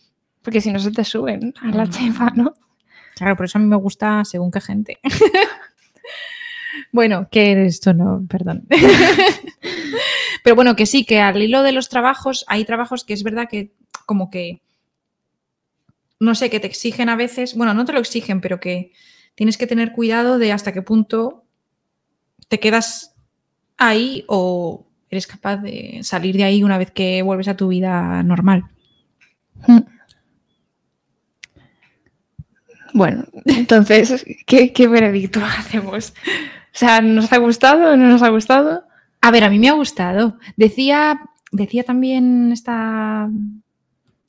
Porque si no se te suben a la Mm. chefa, ¿no? Claro, por eso a mí me gusta según qué gente. [LAUGHS] bueno, que esto no, perdón. [LAUGHS] Pero bueno, que sí, que al hilo de los trabajos, hay trabajos que es verdad que como que, no sé, que te exigen a veces, bueno, no te lo exigen, pero que tienes que tener cuidado de hasta qué punto te quedas ahí o eres capaz de salir de ahí una vez que vuelves a tu vida normal. Bueno, entonces, ¿qué, qué veredicto [LAUGHS] hacemos? O sea, ¿nos ha gustado o no nos ha gustado? A ver, a mí me ha gustado. Decía, decía también esta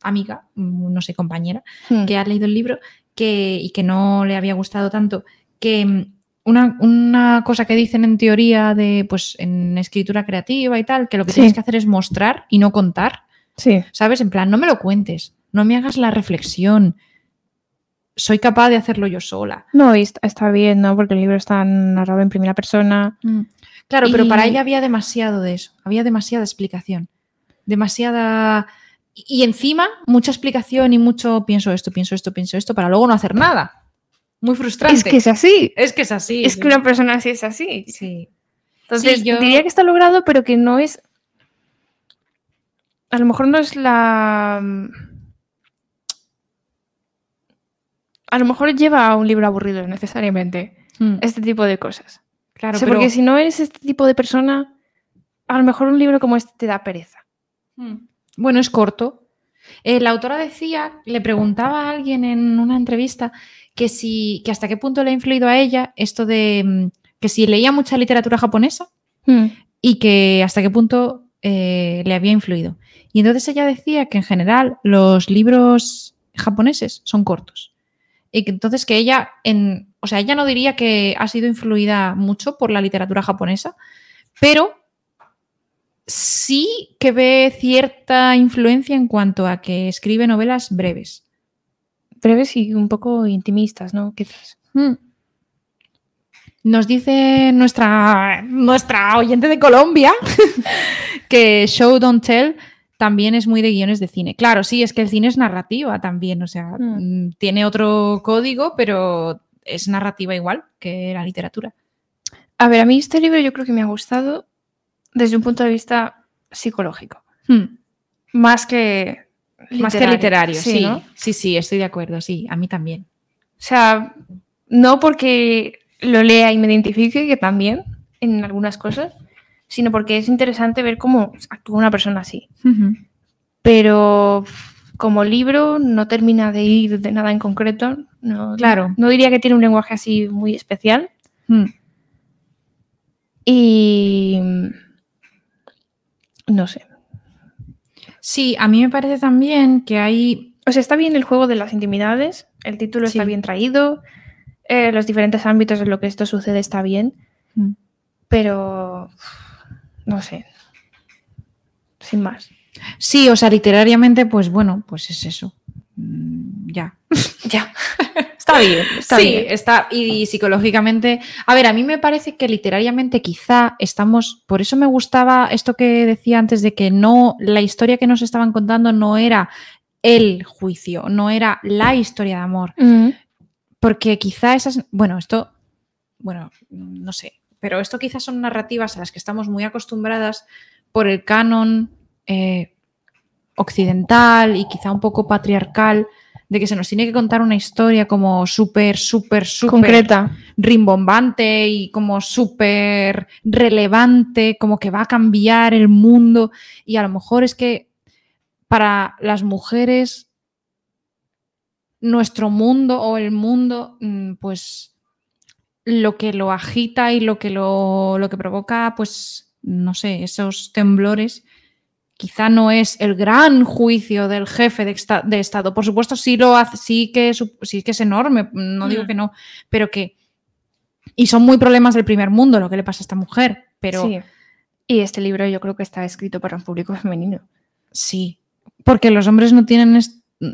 amiga, no sé, compañera, Hmm. que ha leído el libro que, y que no le había gustado tanto, que mm, una, una cosa que dicen en teoría de, pues, en escritura creativa y tal, que lo que Sí. tienes que hacer es mostrar y no contar, Sí. ¿sabes? En plan, no me lo cuentes, no me hagas la reflexión, soy capaz de hacerlo yo sola. No, y está, bien, ¿no? Porque el libro está narrado en primera persona. Claro, pero para ella había demasiado de eso, había demasiada explicación, demasiada... Y encima, mucha explicación y mucho pienso esto, pienso esto, pienso esto, para luego no hacer nada. Muy frustrante. Es que es así. es, que es así. Es que una persona así es así. Sí. Entonces, Sí, yo- diría que está logrado, pero que no es. A lo mejor no es la. A lo mejor lleva a un libro aburrido necesariamente Mm, este tipo de cosas. claro, O sea, pero- Porque si no eres este tipo de persona, a lo mejor un libro como este te da pereza. Mm. Bueno, es corto. Eh, la autora decía, le preguntaba a alguien en una entrevista que si, que hasta qué punto le ha influido a ella esto de mm, que si leía mucha literatura japonesa y que hasta qué punto eh, le había influido. Y entonces ella decía que en general los libros japoneses son cortos. Y que entonces que ella, en, o sea, ella no diría que ha sido influida mucho por la literatura japonesa, pero sí que ve cierta influencia en cuanto a que escribe novelas breves. Breves y un poco intimistas, ¿no? Quizás. Mm. Nos dice nuestra, nuestra oyente de Colombia [LAUGHS] que Show Don't Tell también es muy de guiones de cine. Claro, sí, es que el cine es narrativa también, o sea, Mm. mm, tiene otro código, pero es narrativa igual que la literatura. A ver, a mí este libro yo creo que me ha gustado desde un punto de vista psicológico. Mm. Más que Más que literario, sí. ¿no? Sí, sí, estoy de acuerdo, sí, a mí también. O sea, no porque lo lea y me identifique, que también en algunas cosas, sino porque es interesante ver cómo actúa una persona así. Pero como libro no termina de ir de nada en concreto. No, Claro. No diría que tiene un lenguaje así muy especial. Mm. Y no sé. Sí, a mí me parece también que hay O sea, está bien el juego de las intimidades, el título está bien traído, eh, los diferentes ámbitos en los que esto sucede está bien, Mm. pero no sé. Sin más. Sí, o sea, literariamente, pues bueno, pues es eso. Mm, Ya. [LAUGHS] Ya. está bien, está sí, bien. está. Y psicológicamente. A ver, a mí me parece que literariamente quizá estamos. Por eso me gustaba esto que decía antes de que no. La historia que nos estaban contando no era el juicio, no era la historia de amor. Mm, Porque quizá esas. Bueno, esto. Bueno, no sé. Pero esto quizás son narrativas a las que estamos muy acostumbradas por el canon eh, occidental y quizá un poco patriarcal, de que se nos tiene que contar una historia como súper, súper, súper Concreta. rimbombante y como súper relevante, como que va a cambiar el mundo. Y a lo mejor es que para las mujeres nuestro mundo o el mundo, mm, pues lo que lo agita y lo que lo, lo que provoca, pues, no sé, esos temblores, quizá no es el gran juicio del jefe de, esta- de Estado. Por supuesto, sí lo hace, sí que, es- sí que es enorme, no digo Mm. que no, pero que. Y son muy problemas del primer mundo lo que le pasa a esta mujer, pero Sí. Y este libro yo creo que está escrito para un público femenino. sí. Porque los hombres no tienen.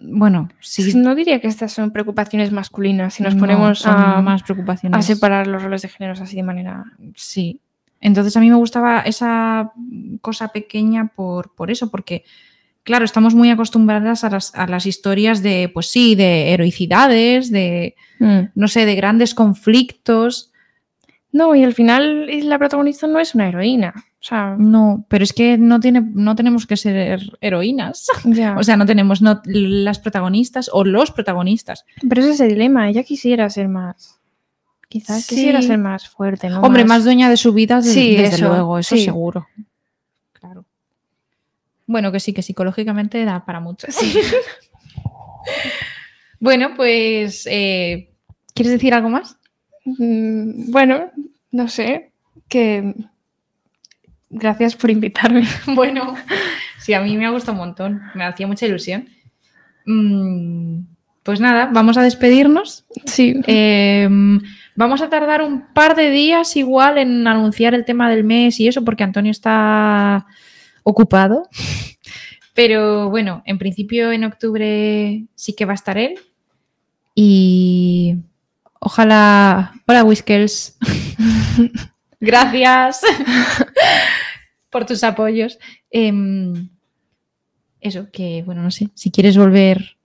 Bueno, sí. No diría que estas son preocupaciones masculinas si nos no, ponemos a, más preocupaciones. a separar los roles de géneros así de manera. Sí. Entonces a mí me gustaba esa cosa pequeña por, por eso, porque, claro, estamos muy acostumbradas a las, a las historias de, pues sí, de heroicidades, de, no sé, de grandes conflictos. No, y al final la protagonista no es una heroína. O sea, No, pero es que no, tiene, no tenemos que ser heroínas. ya. [LAUGHS] O sea, no tenemos no, las protagonistas o los protagonistas. pero ese es el dilema. Ella quisiera ser más. Quizás Sí. quisiera ser más fuerte, ¿no? Hombre, más dueña de su vida, desde, Sí, desde eso, luego, eso sí. seguro. Claro. Bueno, que sí, que psicológicamente da para mucho. [LAUGHS] bueno, pues, eh, ¿quieres decir algo más? Mm, Bueno, no sé. Que. Gracias por invitarme. [LAUGHS] Bueno, sí, a mí me ha gustado un montón, me hacía mucha ilusión. Mm, pues nada, vamos a despedirnos. Sí. Eh, vamos a tardar un par de días igual en anunciar el tema del mes y eso, porque Antonio está ocupado. Pero bueno, en principio en octubre sí que va a estar él. Y ojalá. Hola, Whiskers. [LAUGHS] Gracias [LAUGHS] por tus apoyos. Em, eso, que bueno, no sé, si quieres volver.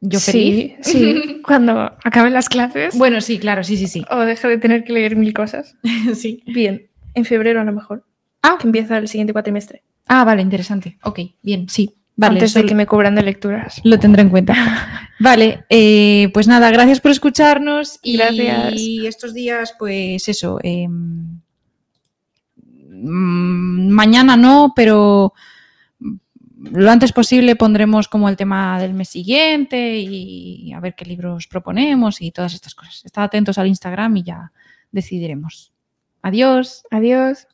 Yo feliz. Sí, sí. [LAUGHS] Cuando acaben las clases. Bueno, sí, claro, sí, sí, sí. O deje de tener que leer mil cosas. sí. Bien. En febrero a lo mejor. Ah. Que empieza el siguiente cuatrimestre. Ah, vale, interesante. Ok, bien, sí. Vale, antes de que me cubran de lecturas. lo tendré en cuenta. [LAUGHS] Vale, eh, pues nada, gracias por escucharnos y Gracias. estos días, pues eso. eh, mm, mañana no, pero lo antes posible pondremos como el tema del mes siguiente y a ver qué libros proponemos y todas estas cosas. Estad atentos al Instagram y ya decidiremos. Adiós. Adiós.